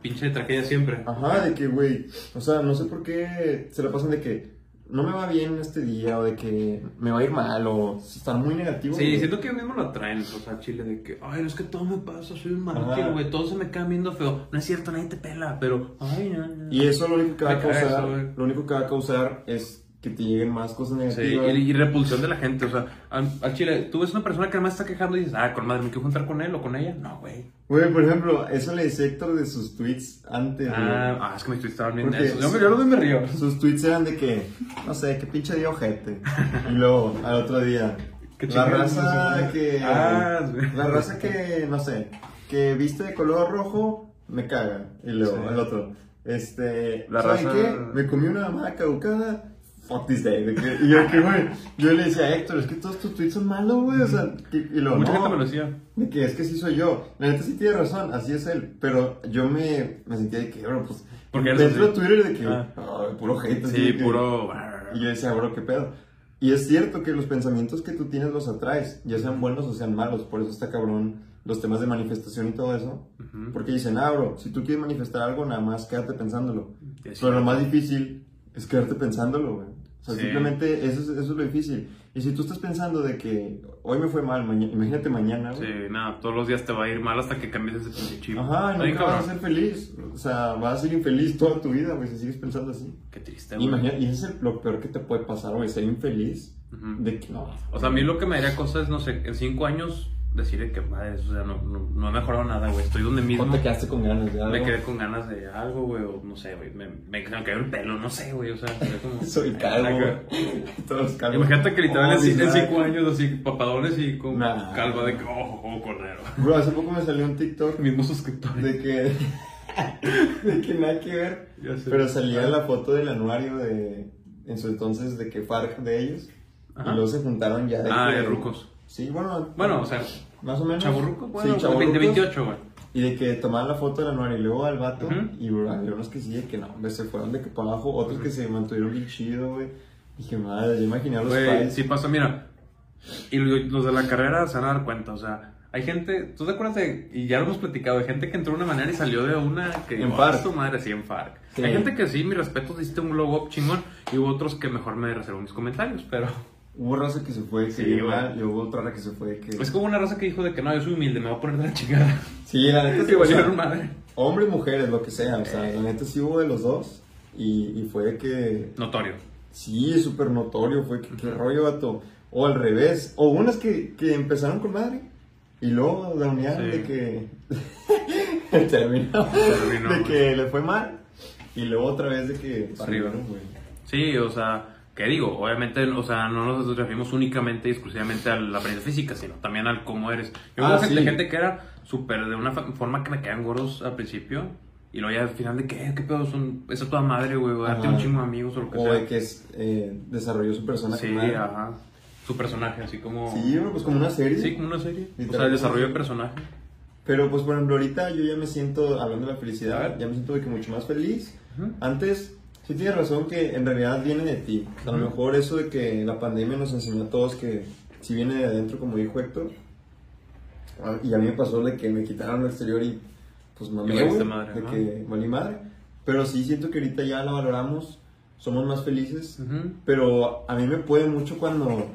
pinche tragedia siempre. ajá, de que, güey, o sea, no sé por qué se la pasan de que no me va bien este día, o de que me va a ir mal, o están muy negativos. Sí, güey. siento que ellos mismos lo atraen, o sea, Chile, de que, ay, es que todo me pasa, soy un Ajá. mártir, güey, todos se me quedan viendo feo. No es cierto, nadie te pela, pero, ay, no, no. Y eso lo único que va a Me caga causar, güey. lo único que va a causar es que te lleguen más cosas Sí, negativas. y, y repulsión de la gente, o sea, al, chile, tú ves una persona que además está quejando y dices, ah, con madre, ¿me quiero juntar con él o con ella? No, güey. Güey, por ejemplo, eso le decía Héctor de sus tweets antes. Ah, ah, es que mis tweets estaban bien Porque densos. Yo, yo me río. Sus tweets eran de que, no sé, qué pinche día ojete. Y luego, al otro día, Qué la raza que. Ah, güey. La raza que, no sé, que viste de color rojo, me caga. Y luego, Sí. al otro, este. La ¿saben raza- qué? Me comí una mamada caducada. Fuck this day. De que- y yo, que, güey, yo le decía a Héctor, es que todos tus tweets son malos, güey. O sea, que- y luego, Mucha no, gente me lo decía. de que es que sí soy yo. La neta sí tiene razón, así es él. Pero yo me, me sentía de que, bro, pues. Porque dentro de. Twitter de que, Ah. puro hate. Sí, que- puro. Y yo decía, bro, qué pedo. Y es cierto que los pensamientos que tú tienes los atraes, ya sean buenos o sean malos. Por eso está cabrón los temas de manifestación y todo eso. Porque dicen, ah, bro, si tú quieres manifestar algo, nada más quédate pensándolo. Pero lo más difícil es quedarte pensándolo, güey. O sea, Sí. simplemente eso es, eso es lo difícil. Y si tú estás pensando de que hoy me fue mal, maña- imagínate mañana, güey. Sí, nada, todos los días te va a ir mal hasta que cambies ese pinche chip. Ajá, nunca vas a ser feliz. O sea, vas a ser infeliz toda tu vida, güey, si sigues pensando así. Qué triste, güey. Imagina, y eso es lo peor que te puede pasar, güey, ser infeliz. Ujú. De que no. O sea, a mí lo que me daría cosa es, no sé, en cinco años decirle que, madre, o sea, no, no, no he mejorado nada, güey. Estoy donde mismo. O te quedaste con ganas de algo. Me quedé con ganas de algo, güey, o no sé, güey. Me, me, me cayó el pelo, no sé, güey. O sea, como. Soy calvo. Todos calvos. Imagínate que literal Oh, en, ci- en Bismarck. cinco años así, papadones y con Nah. calva de que, oh, oh, cornero. Bro, hace poco me salió un TikTok Mismos suscriptores. de que. de que nada que ver. Pero salía la foto del anuario de. En su entonces, de que FARC de ellos. Ajá. Y luego se juntaron ya de Ah, de rucos. Sí, bueno. Bueno, o sea, Más o menos. chaburruco, bueno, sí, de 20, chavorrucos. 28, güey. Y de que tomaban la foto del anuario y luego al vato. Ujú. Y bro, había unos que sí, de que no, hombre, se fueron de que para abajo. Otros que se mantuvieron bien chido, güey. Dije, madre, yo imaginé a los Güey, pais. sí pasa, mira. Y lo- los de la carrera se van a dar cuenta, o sea, hay gente, ¿tú te acuerdas de, y ya lo hemos platicado, de gente que entró de una manera y salió de una que En FARC. "Ah, su madre, sí, en FARC. Sí. Hay gente que sí, mi respeto, hiciste un glow up chingón, y hubo otros que mejor me reservo mis comentarios, pero Hubo raza que se fue, que Sí, mal, y hubo otra raza que se fue, que... es como una raza que dijo de que no, yo soy humilde, me voy a poner de la chingada. Sí, la neta sí, o sea, madre. hombres, mujeres, lo que sea, o sea, Eh. la neta sí hubo de los dos, y, y fue que... Notorio. Sí, súper notorio, fue que qué rollo, vato. O al revés, o unas que, que empezaron con madre, y luego la unidad Sí. de que... terminó, Terminó, de que le fue mal, y luego otra vez de que... Para arriba. subieron. Sí, o sea, ¿qué digo? Obviamente, o sea, no nos referimos únicamente y exclusivamente a la apariencia física, sino también al cómo eres. Yo Ah, sí. gente que era súper de una forma que me quedan gordos al principio. Y luego ya al final de que, ¿qué pedo? Son, esa es toda madre, güey, o darte un chingo de amigos o lo que O sea. de que es, eh, desarrolló su persona sí, madre. ajá. Su personaje, así como... Sí, pues como una serie. Sí, como una serie. O sea, el desarrollo de personaje. Pero pues por ejemplo, ahorita yo ya me siento, hablando de la felicidad, ya me siento de que mucho más feliz. Antes, sí tienes razón que en realidad viene de ti. A lo Ujú. mejor eso de que la pandemia nos enseñó a todos que si viene de adentro, como dijo Héctor, y a mí me pasó de que me quitaron lo exterior y pues mamé, de ajá. que valí madre. Pero sí siento que ahorita ya la valoramos, somos más felices. Ujú. Pero a mí me puede mucho cuando,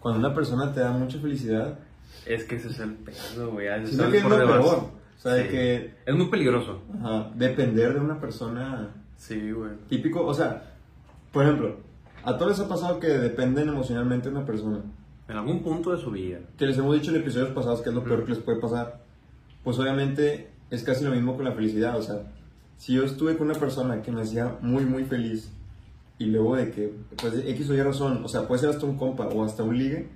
cuando una persona te da mucha felicidad. Es que ese es el pedo, güey. que es lo peor. O sea, de Sí. que Es muy peligroso. Ajá, depender de una persona Sí, güey. típico, o sea, por ejemplo, a todos les ha pasado que dependen emocionalmente de una persona. En algún punto de su vida. Que les hemos dicho en episodios pasados que es lo peor que les puede pasar. Pues obviamente es casi lo mismo con la felicidad, o sea, si yo estuve con una persona que me hacía muy, muy feliz y luego de que, pues X o Y razón, o sea, puede ser hasta un compa o hasta un ligue,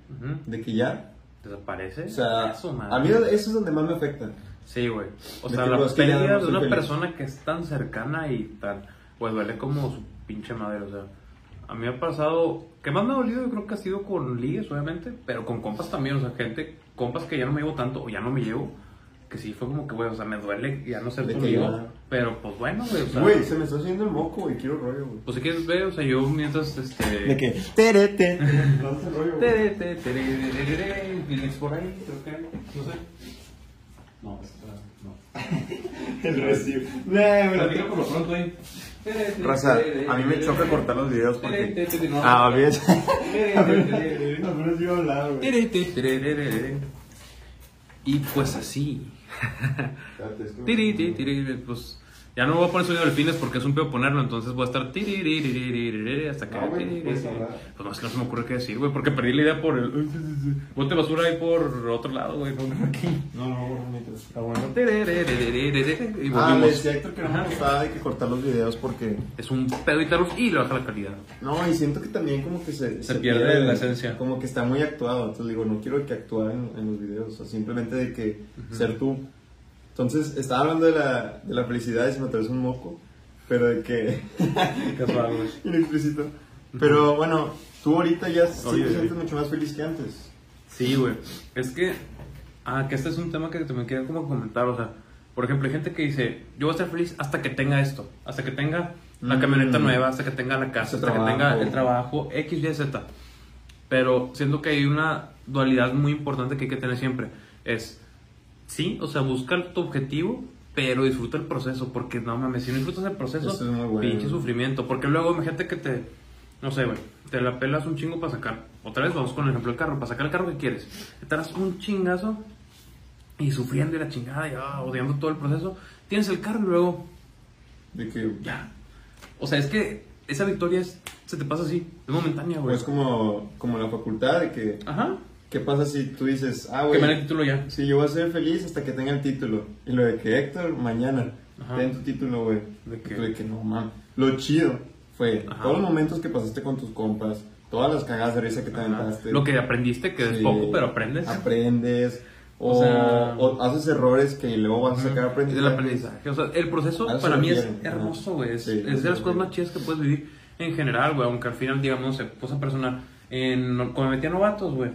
de que ya, ¿Desaparece? o sea, Eso, a mí eso es donde más me afecta. Sí, güey. O sea, la pues, pérdida de una feliz. persona que es tan cercana y tan. Pues duele como su pinche madre, o sea. A mí me ha pasado. Que más me ha dolido, yo creo que ha sido con ligues, obviamente. Pero con compas también, o sea, gente. Compas que ya no me llevo tanto o ya no me llevo. Que sí fue como que, güey, o sea, me duele ya no ser tu amigo. Pero pues bueno, güey, o sea. Güey, se me está haciendo el moco y quiero rollo, güey. Pues si quieres ver, o sea, yo mientras este. De que, terete, lanza el rollo, güey. Tere, tere, tere, tere, tere, Phoenix por ahí, creo que. No sé. No, no. El recibo. Platica por lo pronto ahí. Raza, a mí me choca cortar los videos porque... Ah, bien. Hablar, güey. Y pues así. Pues ya no voy a poner sonido de delfines porque es un pedo ponerlo, entonces voy a estar hasta que. Ah, pues no, más que no se me ocurre qué decir, güey, porque perdí la idea por el. Ponte basura ahí por otro lado, güey. No, no, no, está bueno. Ah, le decía que no me gustaba de que cortar los videos porque. Es un pedo y editarlos y lo baja la calidad. No, y siento que también como que se. Pierde, la esencia. Como que está muy actuado, entonces digo, no quiero que actúen en, los videos, o sea, simplemente de que ser tú entonces, estaba hablando de la, de la felicidad y se me atravesó un moco. Pero de que... Inexplícito. Pero bueno, tú ahorita ya sí te sientes mucho más feliz que antes. Sí, güey. Es que. Ah, que este es un tema que también quería como comentar. O sea, por ejemplo, hay gente que dice: Yo voy a estar feliz hasta que tenga esto. Hasta que tenga la Mm. camioneta nueva, hasta que tenga la casa, hasta trabajo. que tenga el trabajo, X, Y, Z. Pero siento que hay una dualidad muy importante que hay que tener siempre. Es. Sí, o sea, busca tu objetivo, pero disfruta el proceso. Porque no mames, si no disfrutas el proceso, Eso es muy bueno. pinche sufrimiento. Porque luego, imagínate que te. No sé, güey. Te la pelas un chingo para sacar. Otra vez vamos con el ejemplo del carro. Para sacar el carro que quieres. Te das un chingazo y sufriendo y la chingada y ah, odiando todo el proceso. Tienes el carro y luego De que... ya. O sea, es que esa victoria es, se te pasa así. Es momentánea, güey. Pues como, como la facultad de que... Ajá. ¿Qué pasa si tú dices, ah, Que güey, me den el título ya. sí, yo voy a ser feliz hasta que tenga el título? Y lo de que Héctor, mañana, Ajá. ten tu título, güey. ¿De qué? Tú de que no, mames. Lo chido fue Ajá. todos los momentos que pasaste con tus compas, todas las cagadas de risa que te aventaste. Lo que aprendiste, que es Sí. poco, pero aprendes. Aprendes. O, O sea- o haces errores que luego vas a sacar Es aprendizaje. el aprendizaje. O sea, el proceso para mí es refiere. hermoso, güey. Es, Sí, es de las cosas más chidas que puedes vivir en general, güey. Aunque al final, digamos, no sé, cosa personal. En, cuando me metí a novatos, güey.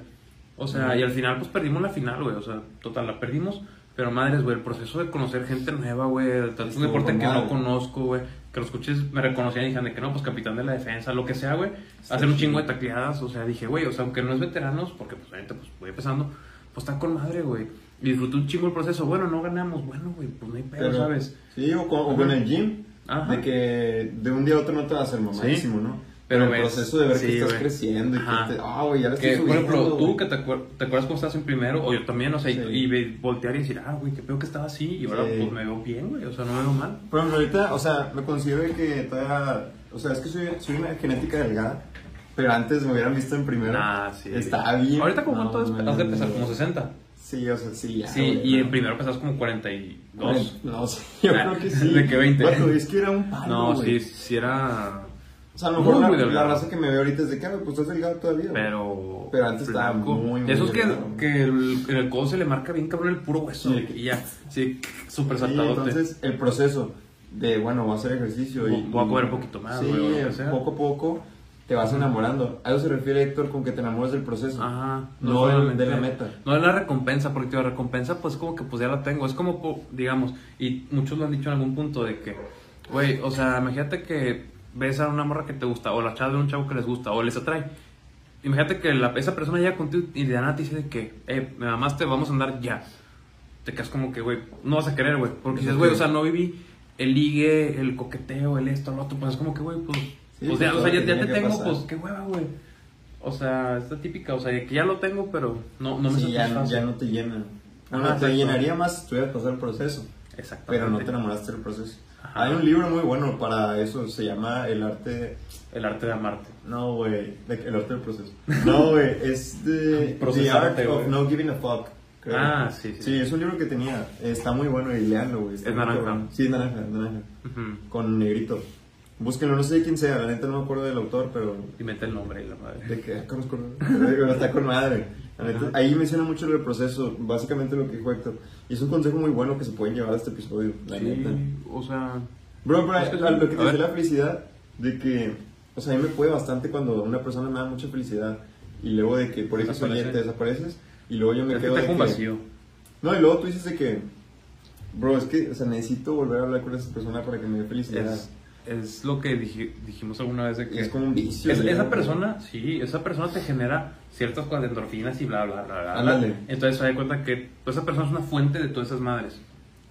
O sea, y al final, pues perdimos la final, güey. O sea, total, la perdimos. Pero madres, güey, el proceso de conocer gente nueva, güey. Tanto un deporte que no conozco, güey. Que los coches me reconocían y dijeron de que no, pues capitán de la defensa, lo que sea, güey. Hacer un chingo de tacleadas. O sea, dije, güey, o sea, aunque no es veteranos, porque pues obviamente pues voy empezando, pues está con madre, güey. Y disfruté un chingo el proceso. Bueno, no ganamos, bueno, güey, pues no hay pedo, ¿sabes? Sí, o con, o con el gym. Ajá. De que de un día a otro no te va a hacer mamadísimo, ¿no? Pero el proceso de ver sí, que estás güey. creciendo y Ajá. que te, ah, güey, ya le estoy Que, por subiendo, ejemplo, tú güey. que te, acuer- te acuerdas cómo estás en primero, o yo también, o sea, y- Sí. y, ve- voltear y decir, ah, güey, qué peor que estaba así, y ahora Sí. pues me veo bien, güey, o sea, no me veo mal. Por ejemplo, ahorita, o sea, me considero de que todavía, o sea, es que soy, soy una genética delgada, pero antes me hubieran visto en primero. Ah, sí. Estaba bien. Ahorita, como cuánto no, has de pesar? Como 60. Sí, o sea, sí, ya. Sí, güey, y no. en primero pesas como 42. No sé, yo Ah, creo que sí. ¿de qué 20? Vato, es que era un palo, No, sí, sí era. O sea, a lo mejor la, la raza que me ve ahorita es de que, ah, pues estás delgado todavía. Pero. Pero antes estaba muy, muy Esos que, que el, en el codo se le marca bien cabrón el puro hueso. Sí. Y ya. Sí, súper Sí, saltadote. entonces el proceso de, bueno, voy a hacer ejercicio y... Voy a comer un poquito más, Sí, sea. poco a poco te vas enamorando. A eso se refiere Héctor con que te enamores del proceso. Ajá. No de- solamente- de la meta. No de la recompensa, porque tío, la recompensa, pues como que pues ya la tengo. Es como, digamos, y muchos lo han dicho en algún punto de que, güey, o sea, imagínate que ves a una morra que te gusta, o la chava de un chavo que les gusta, o les atrae. Imagínate que la- esa persona llega contigo y de nada te dice de que, eh, me mamaste, vamos a andar ya. Te quedas como que, güey, no vas a querer, güey. Porque dices, güey, o sea, no viví el ligue, el coqueteo, el esto, lo otro. Pues es como que, güey, pues, Sí, o sea, pues, o sea, ya, te tengo, pasar. pues, qué hueva, güey. O sea, esta típica, o sea, que ya lo tengo, pero no, no me Sí, ya, satisface. ya no te llena. Bueno, te llenaría más si tuvieras pasado el proceso. Exactamente. Pero no te enamoraste del proceso. Ajá. Hay un libro muy bueno para eso, se llama El arte... El arte de amarte. No, güey, el arte del proceso. No, güey, es de The Art of güey. No Giving a Fuck. creo. Ah, sí, sí. Sí, es un libro que tenía. Está muy bueno y leanlo, güey. Es naranja. Sí, es naranja, es naranja. Con negrito. Búsquenlo, no sé de quién sea, la neta no me acuerdo del autor, pero. Y mete el nombre y la madre. De que ah, conozco. Pero está con madre. Neta, ahí menciona mucho el proceso, básicamente lo que dijo Héctor. Y es un consejo muy bueno que se pueden llevar a este episodio, la Sí, neta. o sea, Bro, pero Es que lo que te decía la felicidad, de que, o sea, a mí me puede bastante cuando una persona me da mucha felicidad y luego de que por eso Desaparece. te desapareces y luego yo me es que quedo te de deja un que, vacío. No, y luego tú dices de que, bro, es que, o sea, necesito volver a hablar con esa persona para que me dé felicidad. Es, es lo que dije- dijimos alguna vez de que... es como un vicio. Es- esa persona, sí, esa persona te genera ciertas cosas de endorfinas y bla, bla, bla, bla. Entonces se da cuenta que pues, esa persona es una fuente de todas esas madres.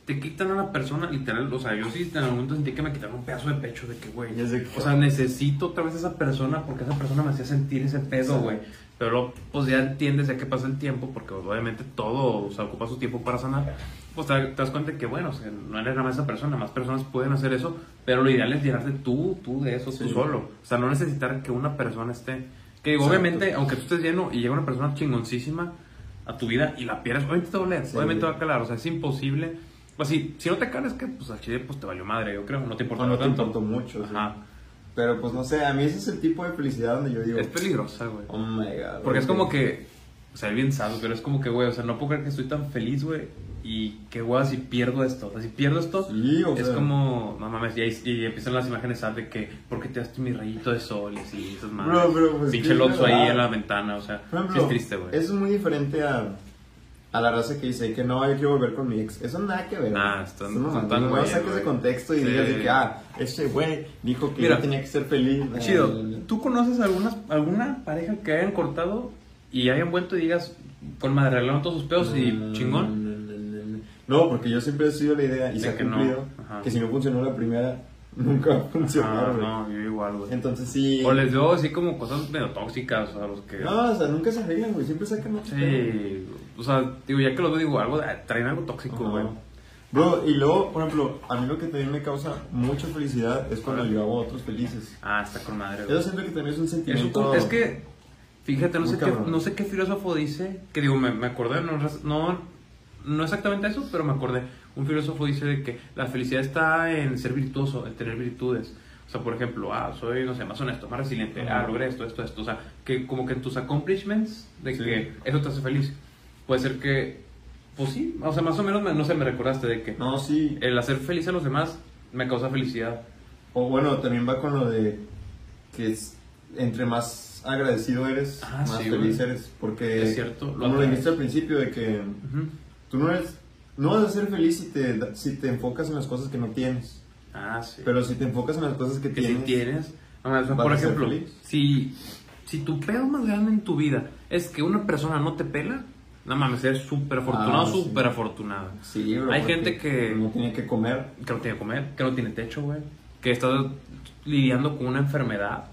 Te quitan a una persona, literal, o sea, yo sí en algún momento sentí que me quitaron un pedazo de pecho de que, güey, o sea, necesito otra vez esa persona porque esa persona me hacía sentir ese pedo, güey. Pero luego, pues ya entiendes ya que pasa el tiempo, porque obviamente todo, o sea, ocupa su tiempo para sanar. Pues te, te das cuenta que, bueno, o sea, no eres nada más esa persona, más personas pueden hacer eso, pero lo ideal es llenarte tú, tú de eso, tú Sí. solo. O sea, no necesitar que una persona esté. Que digo, obviamente, aunque tú estés lleno y llega una persona chingoncísima a tu vida y la pierdes, obviamente te va a doler, Sí. obviamente va a calar, o sea, es imposible. Pues si, si no te calas, que pues al chile pues te valió madre, yo creo, no te importa no te tanto. importó mucho. sí. Pero pues no sé, a mí ese es el tipo de felicidad donde yo digo, Es peligrosa, güey. oh my god. Porque es como que, o sea, es bien sado, pero es como que, güey, o sea, no puedo creer que estoy tan feliz, güey, y que, güey, si pierdo esto, o sea, si pierdo esto, Sí, o es sea. como, no mames, y, ahí- y empiezan las imágenes ¿sabes? de que, ¿por qué te das mi rayito de sol? Y así, esas madres. Bro, bro, pues, Pinche sí, Lotso ahí ¿verdad? en la ventana, o sea, Por ejemplo, sí es triste, güey. Es muy diferente a, a la raza que dice que no, yo quiero volver con mi ex. Eso nada que ver. Nah, están- no, están tan no saques de contexto y Sí. digas de que, ah, ese güey dijo que Mira, yo tenía que ser feliz. Chido, Ah, ¿tú conoces algunas, alguna pareja que hayan cortado y hayan vuelto y digas, con madre, arreglaron todos sus pedos y chingón? No, porque yo siempre he sido la idea y De se ha que cumplido Ajá. que si no funcionó la primera, nunca va a funcionar, güey. no, yo igual, güey. Entonces sí. O les veo así como cosas medio tóxicas, o sea, los que... No, o sea, nunca se arreglan, güey. Siempre sacan pedo. Sí, o sea, digo, ya que lo veo, digo, algo, traen algo tóxico, güey. Bro, y luego, por ejemplo, a mí lo que también me causa mucha felicidad es cuando yo hago a otros felices. Ah, está con madre, Yo güey. siento que también es un Es, sentimiento. cu- es que, fíjate, no sé, qué, no sé qué filósofo dice, que digo, me, me acordé, no, no, no exactamente eso, pero me acordé. Un filósofo dice de que la felicidad está en ser virtuoso, en tener virtudes. O sea, por ejemplo, ah, soy, no sé, más honesto, más resiliente, ah, logré esto, esto, esto. O sea, que como que en tus accomplishments, de Sí. que eso te hace feliz. Puede ser que, pues sí, o sea, más o menos, me- no sé, me recordaste de que No, sí. el hacer feliz a los demás me causa felicidad. O bueno, también va con lo de que es, entre más agradecido eres, Ah, más sí, feliz güey. eres. Porque, Es cierto, lo como lo atraes. dijiste al principio, de que Ujú. tú no eres. No vas a ser feliz si te, da- si te enfocas en las cosas que no tienes. Ah, sí. Pero si te enfocas en las cosas que, que si tienes. tienes, o sea, vas por a ser ejemplo, feliz. si, si tu pedo más grande en tu vida es que una persona no te pela, no mames, eres súper afortunado, Ah, sí. súper afortunado. Sí, bro, Hay gente que- No tiene que comer. Que no tiene que comer, que no tiene techo, güey. Que está lidiando con una enfermedad,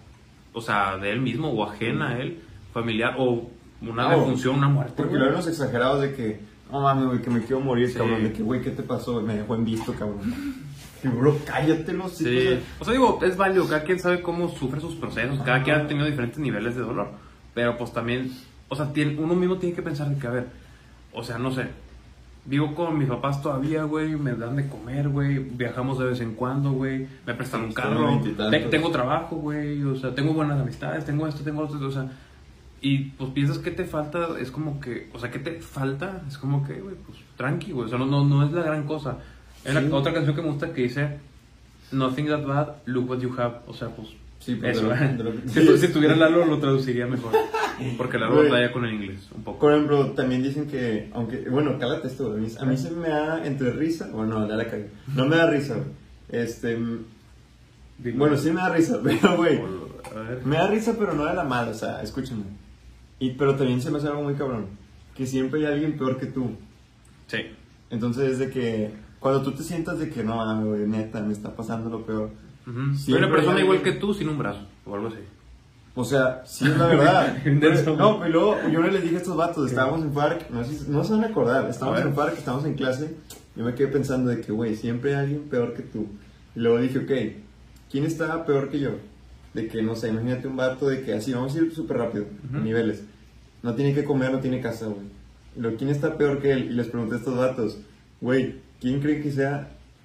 o sea, de él mismo o ajena a él, familiar, o una Ah, defunción, una muerte. Porque luego los exagerados de que, no mames, güey, que me quiero morir, Sí. cabrón. De que, güey, ¿qué te pasó? Me dejó en visto, cabrón. Bro, cállate los Sí, o sea, digo, es válido, cada quien sabe cómo sufre sus procesos, cada quien ha tenido diferentes niveles de dolor, pero pues también, o sea, tiene- uno mismo tiene que pensar de que, a ver, o sea, no sé, vivo con mis papás todavía, güey, me dan de comer, güey, viajamos de vez en cuando, güey, me prestan un carro, tengo trabajo, güey, o sea, tengo buenas amistades, tengo esto, tengo esto, o sea, y pues piensas que te falta, es como que, o sea, ¿qué te falta? Es como que, güey, pues tranqui, güey, o sea, no, no, no es la gran cosa. Sí. otra canción que me gusta que dice, Nothing that bad, look what you have, o sea, pues, Sí, pues, eso, de lo- de lo que- si, si tuviera Lalo lo traduciría mejor, porque Lalo Güey. batalla con el inglés, un poco. Por ejemplo, también dicen que, aunque, bueno, cálate esto, a mí, a mí se me da entre risa, bueno, ya la cagué, no me da risa. Este, Dilo. bueno, sí me da risa, pero, güey, me da risa, pero no de la mala, o sea, escúchame. Y, pero también se me hace algo muy cabrón, que siempre hay alguien peor que tú. Sí. Entonces, es de que, cuando tú te sientas de que, no, güey, neta, me está pasando lo peor. Siempre Soy una persona igual que tú sin un brazo, o algo así. O sea, sí es la verdad. Intenso. no, y luego yo les dije a estos vatos, estábamos en FARC, no, sé si- no se van a acordar, estábamos A en FARC, estábamos en clase, yo me quedé pensando de que, güey, siempre hay alguien peor que tú. Y luego dije, ok, ¿quién estaba peor que yo? De que, no sé, imagínate un vato de que así, vamos a ir súper rápido, a Ujú. niveles. No tiene que comer, no tiene casa, güey. Y luego, ¿quién está peor que él? Y les pregunté a estos vatos, güey, ¿quién cree que sea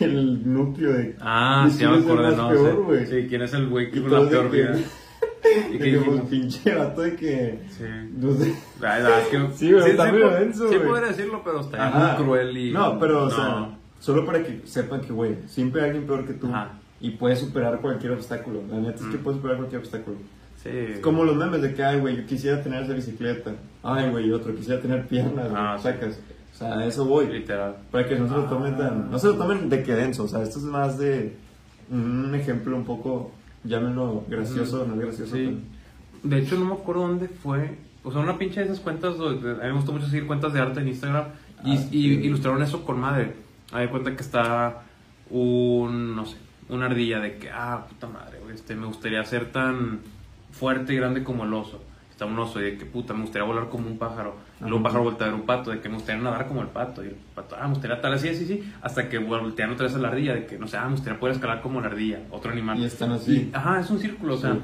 el núcleo de... Ah, sí, quién me es el acordé, más no peor, güey? Sí, ¿quién es el güey que con la peor que- vida? ¿Y que dijimos? pinche vato de que. Sí. No sé. Ay, no, es que- Sí, güey, está medio po- denso, Sí, podría decirlo, pero está Ajá. muy cruel y. No, pero, o no. sea, solo para que sepan que, güey, siempre hay alguien peor que tú. Ajá. Y puedes superar cualquier obstáculo. La neta es que Mm. puedes superar cualquier obstáculo. Sí. Es como los memes de que, ay, güey, yo quisiera tener esa bicicleta. Ay, güey, otro, quisiera tener piernas. Ah, sí. Sacas. O sea, a eso voy. Literal. Para que no se lo Ah. tomen tan. No se lo tomen de que denso. O sea, esto es más de. Un ejemplo un poco. Llámenlo gracioso, no es gracioso. Sí. De hecho, no me acuerdo dónde fue. O sea, una pinche de esas cuentas. donde- A mí me gusta mucho seguir cuentas de arte en Instagram. Y, Ah, y sí. ilustraron eso con madre. Hay cuenta que está un. No sé. Una ardilla de que, ah, puta madre, güey, este, me gustaría ser tan fuerte y grande como el oso. Un oso y de que puta, me gustaría volar como un pájaro. Y luego un pájaro voltea a ver un pato, de que me gustaría nadar como el pato. Y el pato, ah, me gustaría tal así, así, sí. Hasta que voltean otra vez a la ardilla, de que no sé, ah, me gustaría poder escalar como la ardilla, otro animal. Y están así. Y, ajá, es un círculo, o sea. Sí.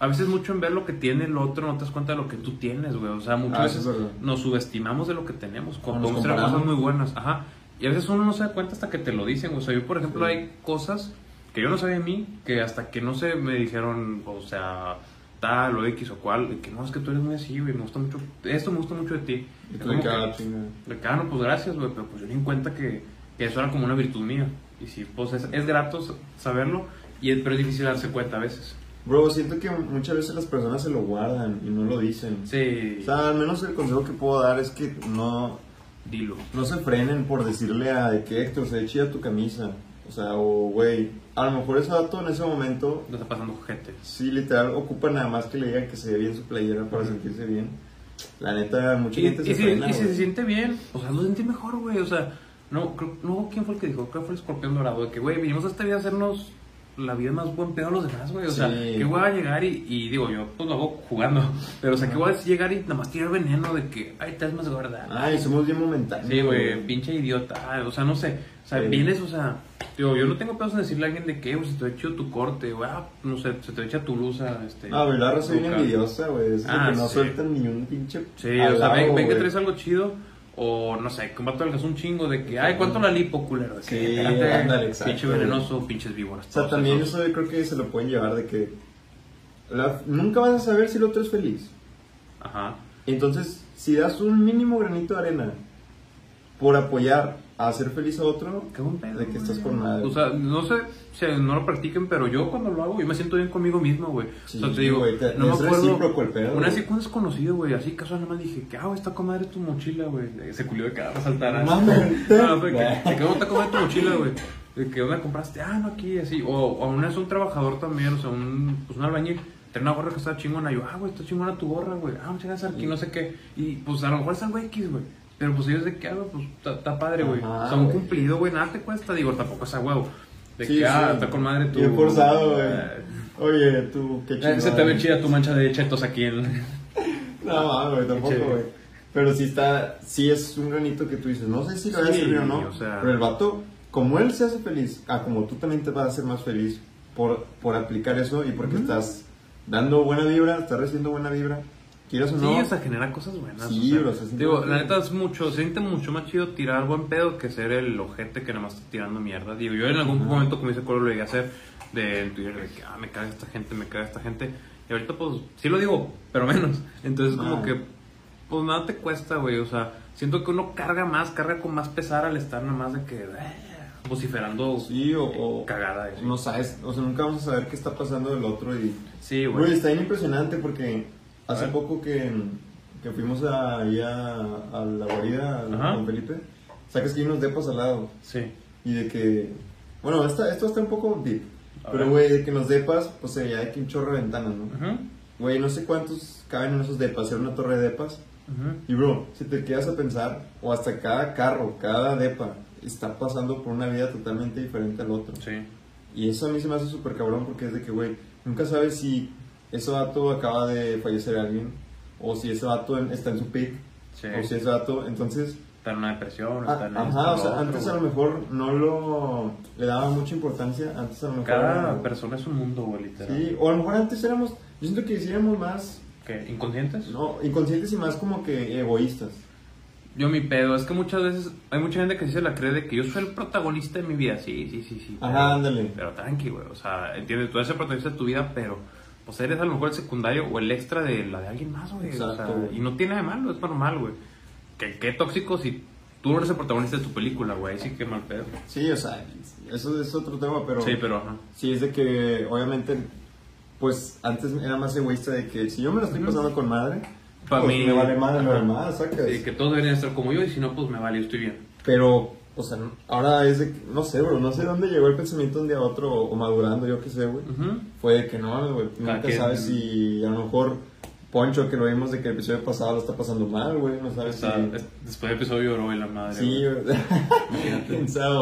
A veces mucho en ver lo que tiene el otro, no te das cuenta de lo que tú tienes, güey. O sea, muchas Ah, veces nos subestimamos de lo que tenemos. Podemos tener cosas muy buenas. Ajá. Y a veces uno no se da cuenta hasta que te lo dicen. O sea, yo, por ejemplo, Sí. hay cosas que yo no sabía de mí, que hasta que no sé, me dijeron, o sea, tal o X o cual, de que no, es que tú eres muy así, güey, me gusta mucho, esto me gusta mucho de ti. Y tú de ah, no, pues gracias, güey, pero pues yo en cuenta que, que eso era como una virtud mía. Y sí, pues es, es grato saberlo, y es, pero es difícil darse cuenta a veces. Bro, siento que muchas veces las personas se lo guardan y no lo dicen. Sí, O sea, al menos el consejo que puedo dar es que no, dilo. no se frenen por decirle a de que Héctor se ve chida tu camisa. O sea, o güey, a lo mejor ese dato en ese momento, No está pasando gente. sí, literal, ocupa nada más que le digan que se ve bien su playera para Ujú. sentirse bien. La neta, mucha Y, gente y se si, frena, y si se siente bien, o sea, lo sentí mejor, güey. O sea, no, creo, no, ¿quién fue el que dijo? Creo que fue el escorpión dorado. De que, güey, vinimos a esta vida a hacernos la vida más buen pedo a los demás, güey. O sea, Sí. que voy a llegar y, y digo, yo pues lo hago jugando. Pero, o sea, que voy a llegar y nada más tirar veneno de que, ay, estás más gorda. Ay, somos bien momentáneos. Sí, güey, pinche idiota. O sea, no sé. O sea, Sí. vienes, o sea, digo, yo no tengo pedos en decirle a alguien de que, güey, se te ve chido tu corte, güey, ah, no sé, se te ve chida tu blusa, este. Ah, güey, la ca- envidiosa, güey. Es Ah, que no sí. sueltan ni un pinche. Sí, o sea, ven, ven que traes algo chido. O no sé, vato adelgazó un chingo de que, ay, ¿cuánto la lipo, culero? Sí, espérate, ándale, exacto, Pinche venenoso, pinches víboras. O sea, también eso creo que se lo pueden llevar de que la- nunca vas a saber si el otro es feliz. Ajá. Entonces, si das un mínimo granito de arena por apoyar hacer feliz a otro, Qué buen pedo. de que estás con madre. O sea, no sé si no lo practiquen, pero yo cuando lo hago, yo me siento bien conmigo mismo, güey. Sí, o sea, te digo, güey, te- no me es acuerdo. recíproco el pedo, Una güey. vez cuando es conocido, güey, así casual, nada más dije que, ah, güey, está con madre tu mochila, güey. Se culió de cada saltar. así. Mames. No, fue que, de que, ¿dónde está con madre tu mochila, güey? De que, ¿dónde compraste? Ah, no, aquí, así. O, o una vez un trabajador también, o sea, un, pues un albañil. Trae una gorra que está chingona. Y yo, ah, güey, está chingona tu gorra, güey. Ah, muchas gracias, aquí, no sé qué. Y pues a lo mejor es algo X, güey. Pero pues ellos de qué hago, pues está- padre, güey. Ajá, O sea, un güey. cumplido, güey, nada te cuesta. Digo, tampoco es a huevo. De Sí, que, ah, sí. está con madre tu. Bien forzado, güey. Eh, Oye, tú, qué eh, chido. se te ve chida tu mancha de chetos aquí en. No, güey, tampoco, güey. Pero sí está, sí es un granito que tú dices, no sé si lo voy Sí, o no. o sea- pero el vato, como él se hace feliz, ah, como tú también te vas a hacer más feliz por, por aplicar eso y porque estás dando buena vibra, estás recibiendo buena vibra, quieras o Sí, no. o sea, genera cosas buenas. Sí, o sea, digo, la neta es mucho, se siente mucho más chido tirar buen pedo que ser el ojete que nada más está tirando mierda. Digo, yo en algún Ajá. momento, como dice Coro, lo llegué a hacer de en Twitter, de que, ah, me caga esta gente, me caga esta gente. Y ahorita, pues, sí lo digo, pero menos. Entonces, como que, pues, nada te cuesta, güey. O sea, siento que uno carga más, carga con más pesar al estar nada más de que, eh, vociferando Sí, o, o cagada. y así. no sabes, o sea, nunca vamos a saber qué está pasando del otro y... Sí, Güey, güey. está bien impresionante porque hace poco que, que fuimos a, ahí a, la guarida, a Ajá. Don Felipe, sacas que hay unos depas al lado. Sí. Y de que. Bueno, esta, esto está un poco deep. A pero, güey, de que en los depas, pues veía de que un chorro de ventanas, ¿no? Güey, no sé cuántos caben en esos depas, era una torre de depas. ujú. Y, bro, si te quedas a pensar, o hasta cada carro, cada depa, está pasando por una vida totalmente diferente al otro. Sí. Y eso a mí se me hace súper cabrón porque es de que, güey, nunca sabes si ese vato acaba de fallecer alguien, o si ese vato en- está en su peak, Sí. o si ese vato, entonces. Está en una depresión, Ah, está en ajá, o sea, otro, antes a güey. lo mejor no lo le daba mucha importancia, antes a lo mejor Cada persona es un mundo, güey, literal. sí, o a lo mejor antes éramos, yo siento que éramos más ¿Qué? ¿Inconscientes? no, inconscientes y más como que egoístas. Yo mi pedo, es que muchas veces hay mucha gente que sí se la cree de que yo soy el protagonista de mi vida. Sí, sí, sí, sí. Ajá, pero- ándale. Pero tranqui, güey. O sea, entiendes, tú eres el protagonista de tu vida, pero pues eres a lo mejor el secundario o el extra de la de alguien más, güey. O sea, y no tiene nada de malo, es normal, güey. Que qué tóxico si tú no eres el protagonista de tu película, güey. Sí, que mal pedo. Sí, o sea, eso es otro tema, pero Sí, pero ajá. sí es de que obviamente pues antes era más egoísta de que si yo me lo estoy pasando con madre, Pa' pues mí- me vale madre lo Ajá. demás, sacas. Sí, que todos deberían estar como yo y si no, pues me vale, yo estoy bien. Pero, o sea, ahora es de que, no sé, bro, no sé dónde llegó el pensamiento de un día a otro o, madurando, yo qué sé, güey. Fue de que no, güey, nunca sabes si a lo mejor Poncho, que lo vimos de que el episodio pasado lo está pasando mal, güey, no sabes Está- si... es- después del episodio lloró y la madre. Sí, sabe,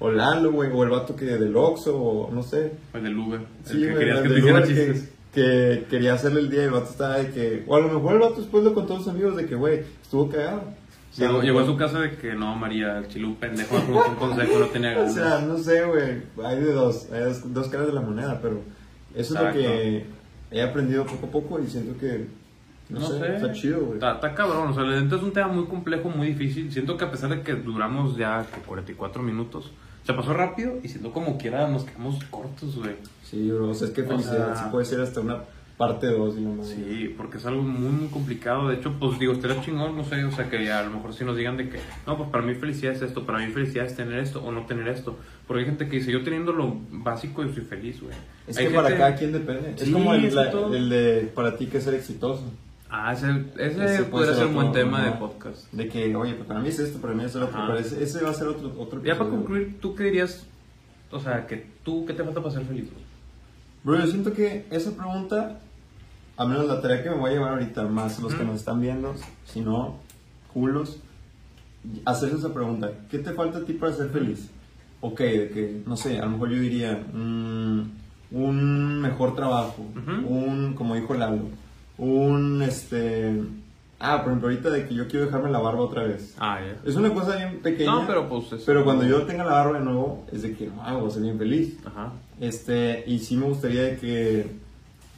o, Lalo, güey, o el vato que del Oxxo, o no sé. O el del Uber. Sí, el que querías que te hiciera Uber que- chistes. que quería hacerle el día y el vato estaba de que, o a lo mejor el vato después lo contó a sus amigos de que, güey, estuvo cagado. O sea, Llegó, llegó a su casa de que no, María, el chile un pendejo, un consejo, no tenía O ganas. sea, no sé, güey, hay de dos, hay dos, dos caras de la moneda, pero eso Exacto. es lo que he aprendido poco a poco y siento que, no, No sé, sé. está chido, güey. Está, está cabrón, o sea, la neta es un tema muy complejo, muy difícil. Siento que a pesar de que duramos ya que 44 minutos, se pasó rápido y siento como quiera nos quedamos cortos, güey. Sí, bro, o sea, es que O felicidad, sea- sí puede ser hasta una parte 2 y no. Sí, porque es algo muy, muy complicado. De hecho, pues digo, estaría chingón, no sé, o sea, que a lo mejor si nos digan de que, no, pues para mí felicidad es esto, para mí felicidad es tener esto o no tener esto. Porque hay gente que dice, yo teniendo lo básico yo soy feliz, güey. Es Hay que para gente- cada quien depende. es Sí, como el, es la- el de para ti que es ser exitoso. Ah, ese, ese, Ese puede podría ser un buen tema ajá. de podcast. De que, oye, pues para mí es esto, para mí es lo otro. Pero ese, ese va a ser otro, otro Ya para concluir, ¿tú qué dirías? O sea, que tú, ¿qué te falta para ser feliz? Bro, yo siento que esa pregunta, al menos la tarea que me voy a llevar ahorita, más los que nos están viendo, si no, culos, hacerse esa pregunta, ¿qué te falta a ti para ser feliz? Ok, de que, no sé, a lo mejor yo diría, mm, un mejor trabajo, Ujú. un, como dijo Lalo, un, este, ah, por ejemplo, ahorita de que yo quiero dejarme la barba otra vez. Ah, ya. Es una cosa bien pequeña. No, pero pues es- Pero cuando yo tenga la barba de nuevo, es de que, no, voy a ser bien feliz. Ajá. Este, y sí me gustaría de que.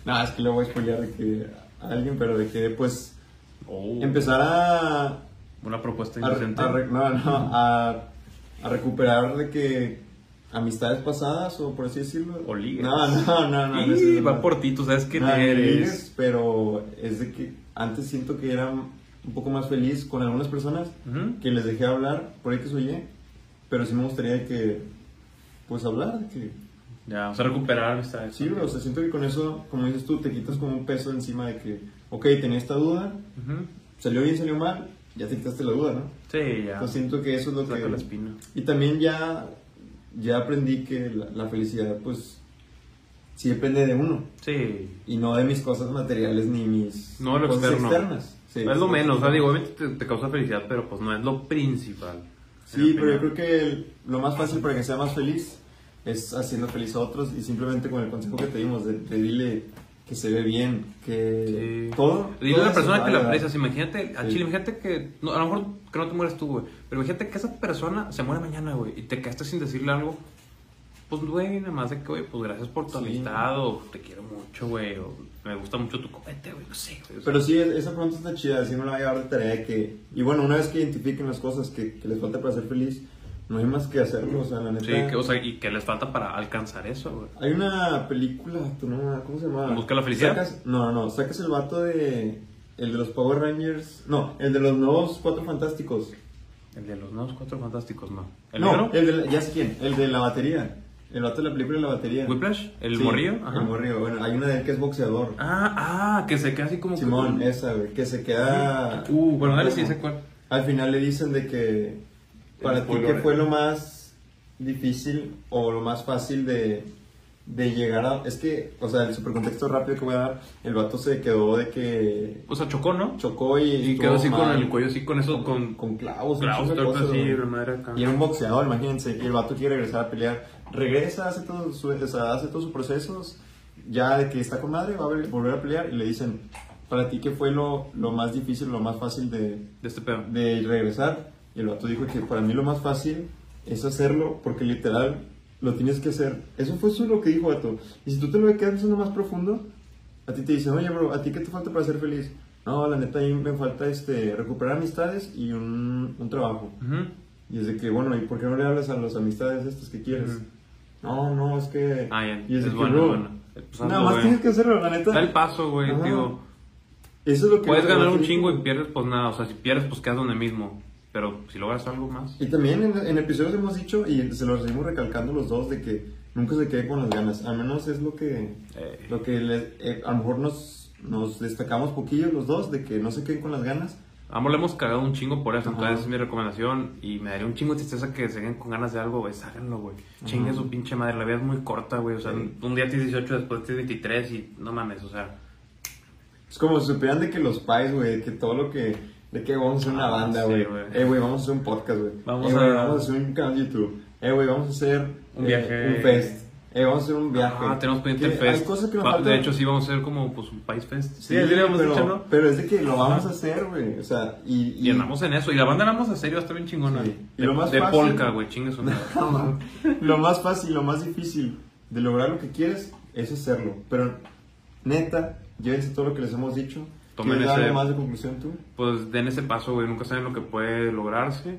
Nada, es que le voy a spoilear de que a alguien, pero de que pues Oh, empezar a. Una propuesta a, inocente. a re- no, no, a, a recuperar de que amistades pasadas, o por así decirlo. O ligues. No, no, no, no. Y va por ti, tú sabes quién no, eres. ligues, pero es de que antes siento que era un poco más feliz con algunas personas Ujú. que les dejé hablar, por ahí que soy pero sí me gustaría que, pues hablar, que Ya, o sea, recuperar amistades. Sí, bro, o sea, siento que con eso, como dices tú, te quitas como un peso encima de que, ok, tenía esta duda, Ujú. salió bien, salió mal, ya te quitaste la duda, ¿no? Sí, ya. Entonces siento que eso es lo Saca que... la espina. Y también ya, ya aprendí que la, la felicidad, pues, sí depende de uno, Sí. y no de mis cosas materiales ni mis No lo cosas externo. externas. Sí, es lo sí, menos, o sea, digo, obviamente te, te causa felicidad, pero pues no es lo principal. Sí, pero yo creo que el- lo más fácil para que sea más feliz es haciendo feliz a otros y simplemente con el consejo que te dimos de, de dile que se ve bien, que Sí. todo. Dile a la persona que la aprecias, imagínate, a Sí. Chile, imagínate que, no, a lo mejor que no te mueres tú, güey, pero imagínate que esa persona se muere mañana, güey, y te quedaste sin decirle algo, pues, güey, nada más de que, güey, pues gracias por tu Sí. amistad, o te quiero mucho, güey, o me gusta mucho tu copete, güey, no sé, güey. Pero sí, esa pregunta está chida, así no la voy a llevar de tarea que... Y bueno, una vez que identifiquen las cosas que, que les falta para ser feliz, no hay más que hacerlo, o sea, la neta... sí, que, o sea, y que les falta para alcanzar eso, güey. Hay una película, tú no, ¿cómo se llama? ¿Busca la felicidad? Sacas- no, no, sacas el vato de... El de los Power Rangers... No, el de los nuevos Cuatro Fantásticos. El de los nuevos cuatro fantásticos, no. ¿El no, negro? el de la- ya sé quién, el de la batería. El vato de la película de la batería. ¿Whiplash? ¿El Sí, morrillo? El morrillo, bueno, hay una de él que es boxeador. Ah, ah, que se queda así como que- Simón, esa, güey, que se queda... Uh, bueno, dale, sí, sé cuál. Al final le dicen de que para ti qué fue lo más difícil o lo más fácil de, de llegar a... Es que, o sea, el super contexto rápido que voy a dar, el vato se quedó de que O sea, chocó, ¿no? chocó y... Y quedó así con mal. el cuello, así con eso, con... Con clavos, un Clavos, chingo de tortas, cosas, sí, güey. la madre acá. Y era un boxeador, imagínense, y el vato quiere regresar a pelear. Regresa, hace todo su, o sea, hace todos sus procesos, ya de que está con madre, va a ver- volver a pelear y le dicen, para ti, ¿qué fue lo, lo más difícil, lo más fácil de, De este pedo. de regresar? Y el vato dijo que para mí lo más fácil es hacerlo porque literal lo tienes que hacer. Eso fue solo lo que dijo vato. Y si tú te lo quedas pensando más profundo, a ti te dicen, oye, bro, ¿a ti qué te falta para ser feliz? No, la neta, a mí me falta este, recuperar amistades y un, un trabajo. Y es de que, bueno, ¿y por qué no le hablas a las amistades estas que quieres? No, no, es que... Ah. Y es, de Es que, bueno, bro, bueno. Pues nada más tienes que hacerlo, la neta. Da el paso, güey, digo. Eso es lo que... Puedes ganar un lo chingo y pierdes, pues nada. O sea, si pierdes, pues quedas donde mismo. Pero si logras algo más. Y también en, en episodios hemos dicho, y se lo seguimos recalcando los dos, de que nunca se quede con las ganas. Al menos es lo que... Eh, Lo que eh, a lo mejor nos, nos destacamos poquillo los dos, de que no se queden con las ganas. Ambos le hemos cagado un chingo por eso, Ajá. entonces es mi recomendación. Y me daría un chingo de tristeza que se queden con ganas de algo, güey. Háganlo, güey. Chingue su pinche madre. La vida es muy corta, güey. O sea, Sí. un día tienes 18, después tienes 23 y no mames, o sea. Es como si supieran de que los pais, güey, que todo lo que... De que vamos a hacer una Ah, banda, sí, güey. güey. eh, güey, vamos a hacer un podcast, güey. Vamos Eh, a- vamos a hacer un canal de YouTube. Eh, güey, vamos a hacer... Un eh, viaje. un fest. Eh, vamos a hacer un viaje. Ah, tenemos pendiente el fest. Hay cosas que nos faltan. De hecho, sí vamos a hacer como pues un país fest. Sí, le habíamos pero, dicho, ¿no? pero es de que lo vamos a hacer, güey. O sea, y. Y andamos en eso. Y la banda la vamos a hacer y va a estar bien chingona. Sí. Y De, lo más de fácil- polka, güey, lo más fácil, lo más difícil de lograr lo que quieres es hacerlo. Pero, neta, llévense todo lo que les hemos dicho. Tomen ¿Quieres dar ese- más de conclusión tú? Pues den ese paso, güey. Nunca saben lo que puede lograrse.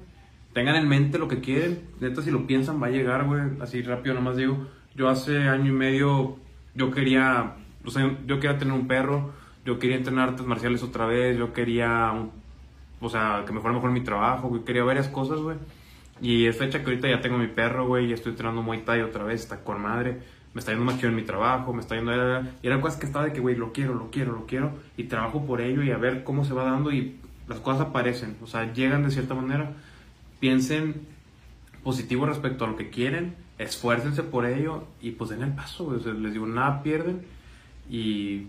Tengan en mente lo que quieren. Neta, si lo piensan, va a llegar, güey. Así rápido, nomás digo. Yo hace año y medio, yo quería, o sea, yo quería tener un perro. Yo quería entrenar artes marciales otra vez. Yo quería, un- o sea, que me fuera mejor mi trabajo. Güey. Quería varias cosas, güey. Y es fecha que ahorita ya tengo mi perro, güey. Ya estoy entrenando Muay Thai otra vez. Está con madre. Me está yendo más chido en mi trabajo. Me está yendo... Y eran cosas que estaba de que, güey, lo quiero, lo quiero, lo quiero. Y trabajo por ello y a ver cómo se va dando. Y las cosas aparecen. O sea, llegan de cierta manera. Piensen positivo respecto a lo que quieren. Esfuércense por ello. Y pues den el paso, güey. O sea, les digo, nada pierden. Y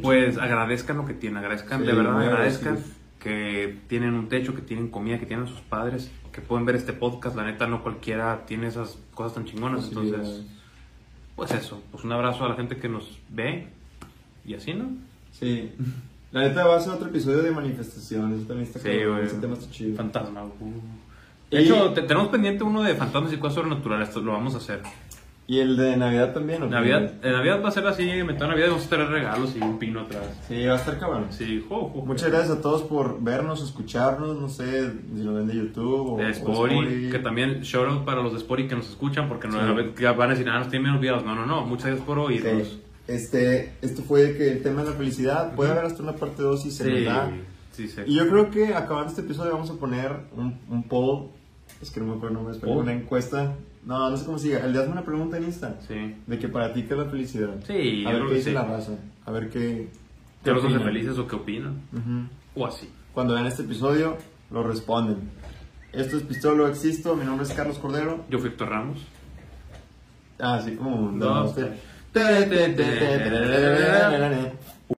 pues agradezcan lo que tienen, agradezcan, Sí, de verdad agradezcan que tienen un techo, que tienen comida, que tienen a sus padres, que pueden ver este podcast. La neta, no cualquiera tiene esas cosas tan chingonas. Entonces, pues eso, pues un abrazo a la gente que nos ve y así, ¿no? Sí. La neta va a ser otro episodio de manifestaciones. También está Sí, güey. Ese tema está chido. Fantasma. uh. Y- De hecho, te- tenemos pendiente uno de fantasmas y cosas sobrenaturales, esto lo vamos a hacer. ¿Y el de Navidad también? ¿o? Navidad, en Navidad va a ser así, de Navidad vamos a tener regalos y un pino atrás. Sí, va a estar cabrón. Sí, jo, jo. Muchas gracias a todos por vernos, escucharnos. No sé si lo ven de YouTube o De Spotify. que también shout out para los de Spory que nos escuchan, porque no Sí. ver, ya van a decir, ah, nos tienen olvidados. No, no, no, muchas gracias por oírnos. Sí. Este, esto fue que el tema de la felicidad. Puede haber hasta una parte 2 si se nos da. sí, sí. Y yo creo que acabando este episodio vamos a poner un, un poll. Es que no me acuerdo el nombre, pero una encuesta. No, no sé cómo diga. El de hazme una pregunta en Insta. Sí. De que para ti qué es la felicidad. Sí, A ver qué dice sí. la raza. A ver qué. ¿Qué los hace felices o qué opinan? O así. Cuando vean este episodio, lo responden. Esto es Pistolo Existo. Mi nombre es Carlos Cordero. Yo fui Héctor Ramos. Ah, así como. Dos, Te- tres.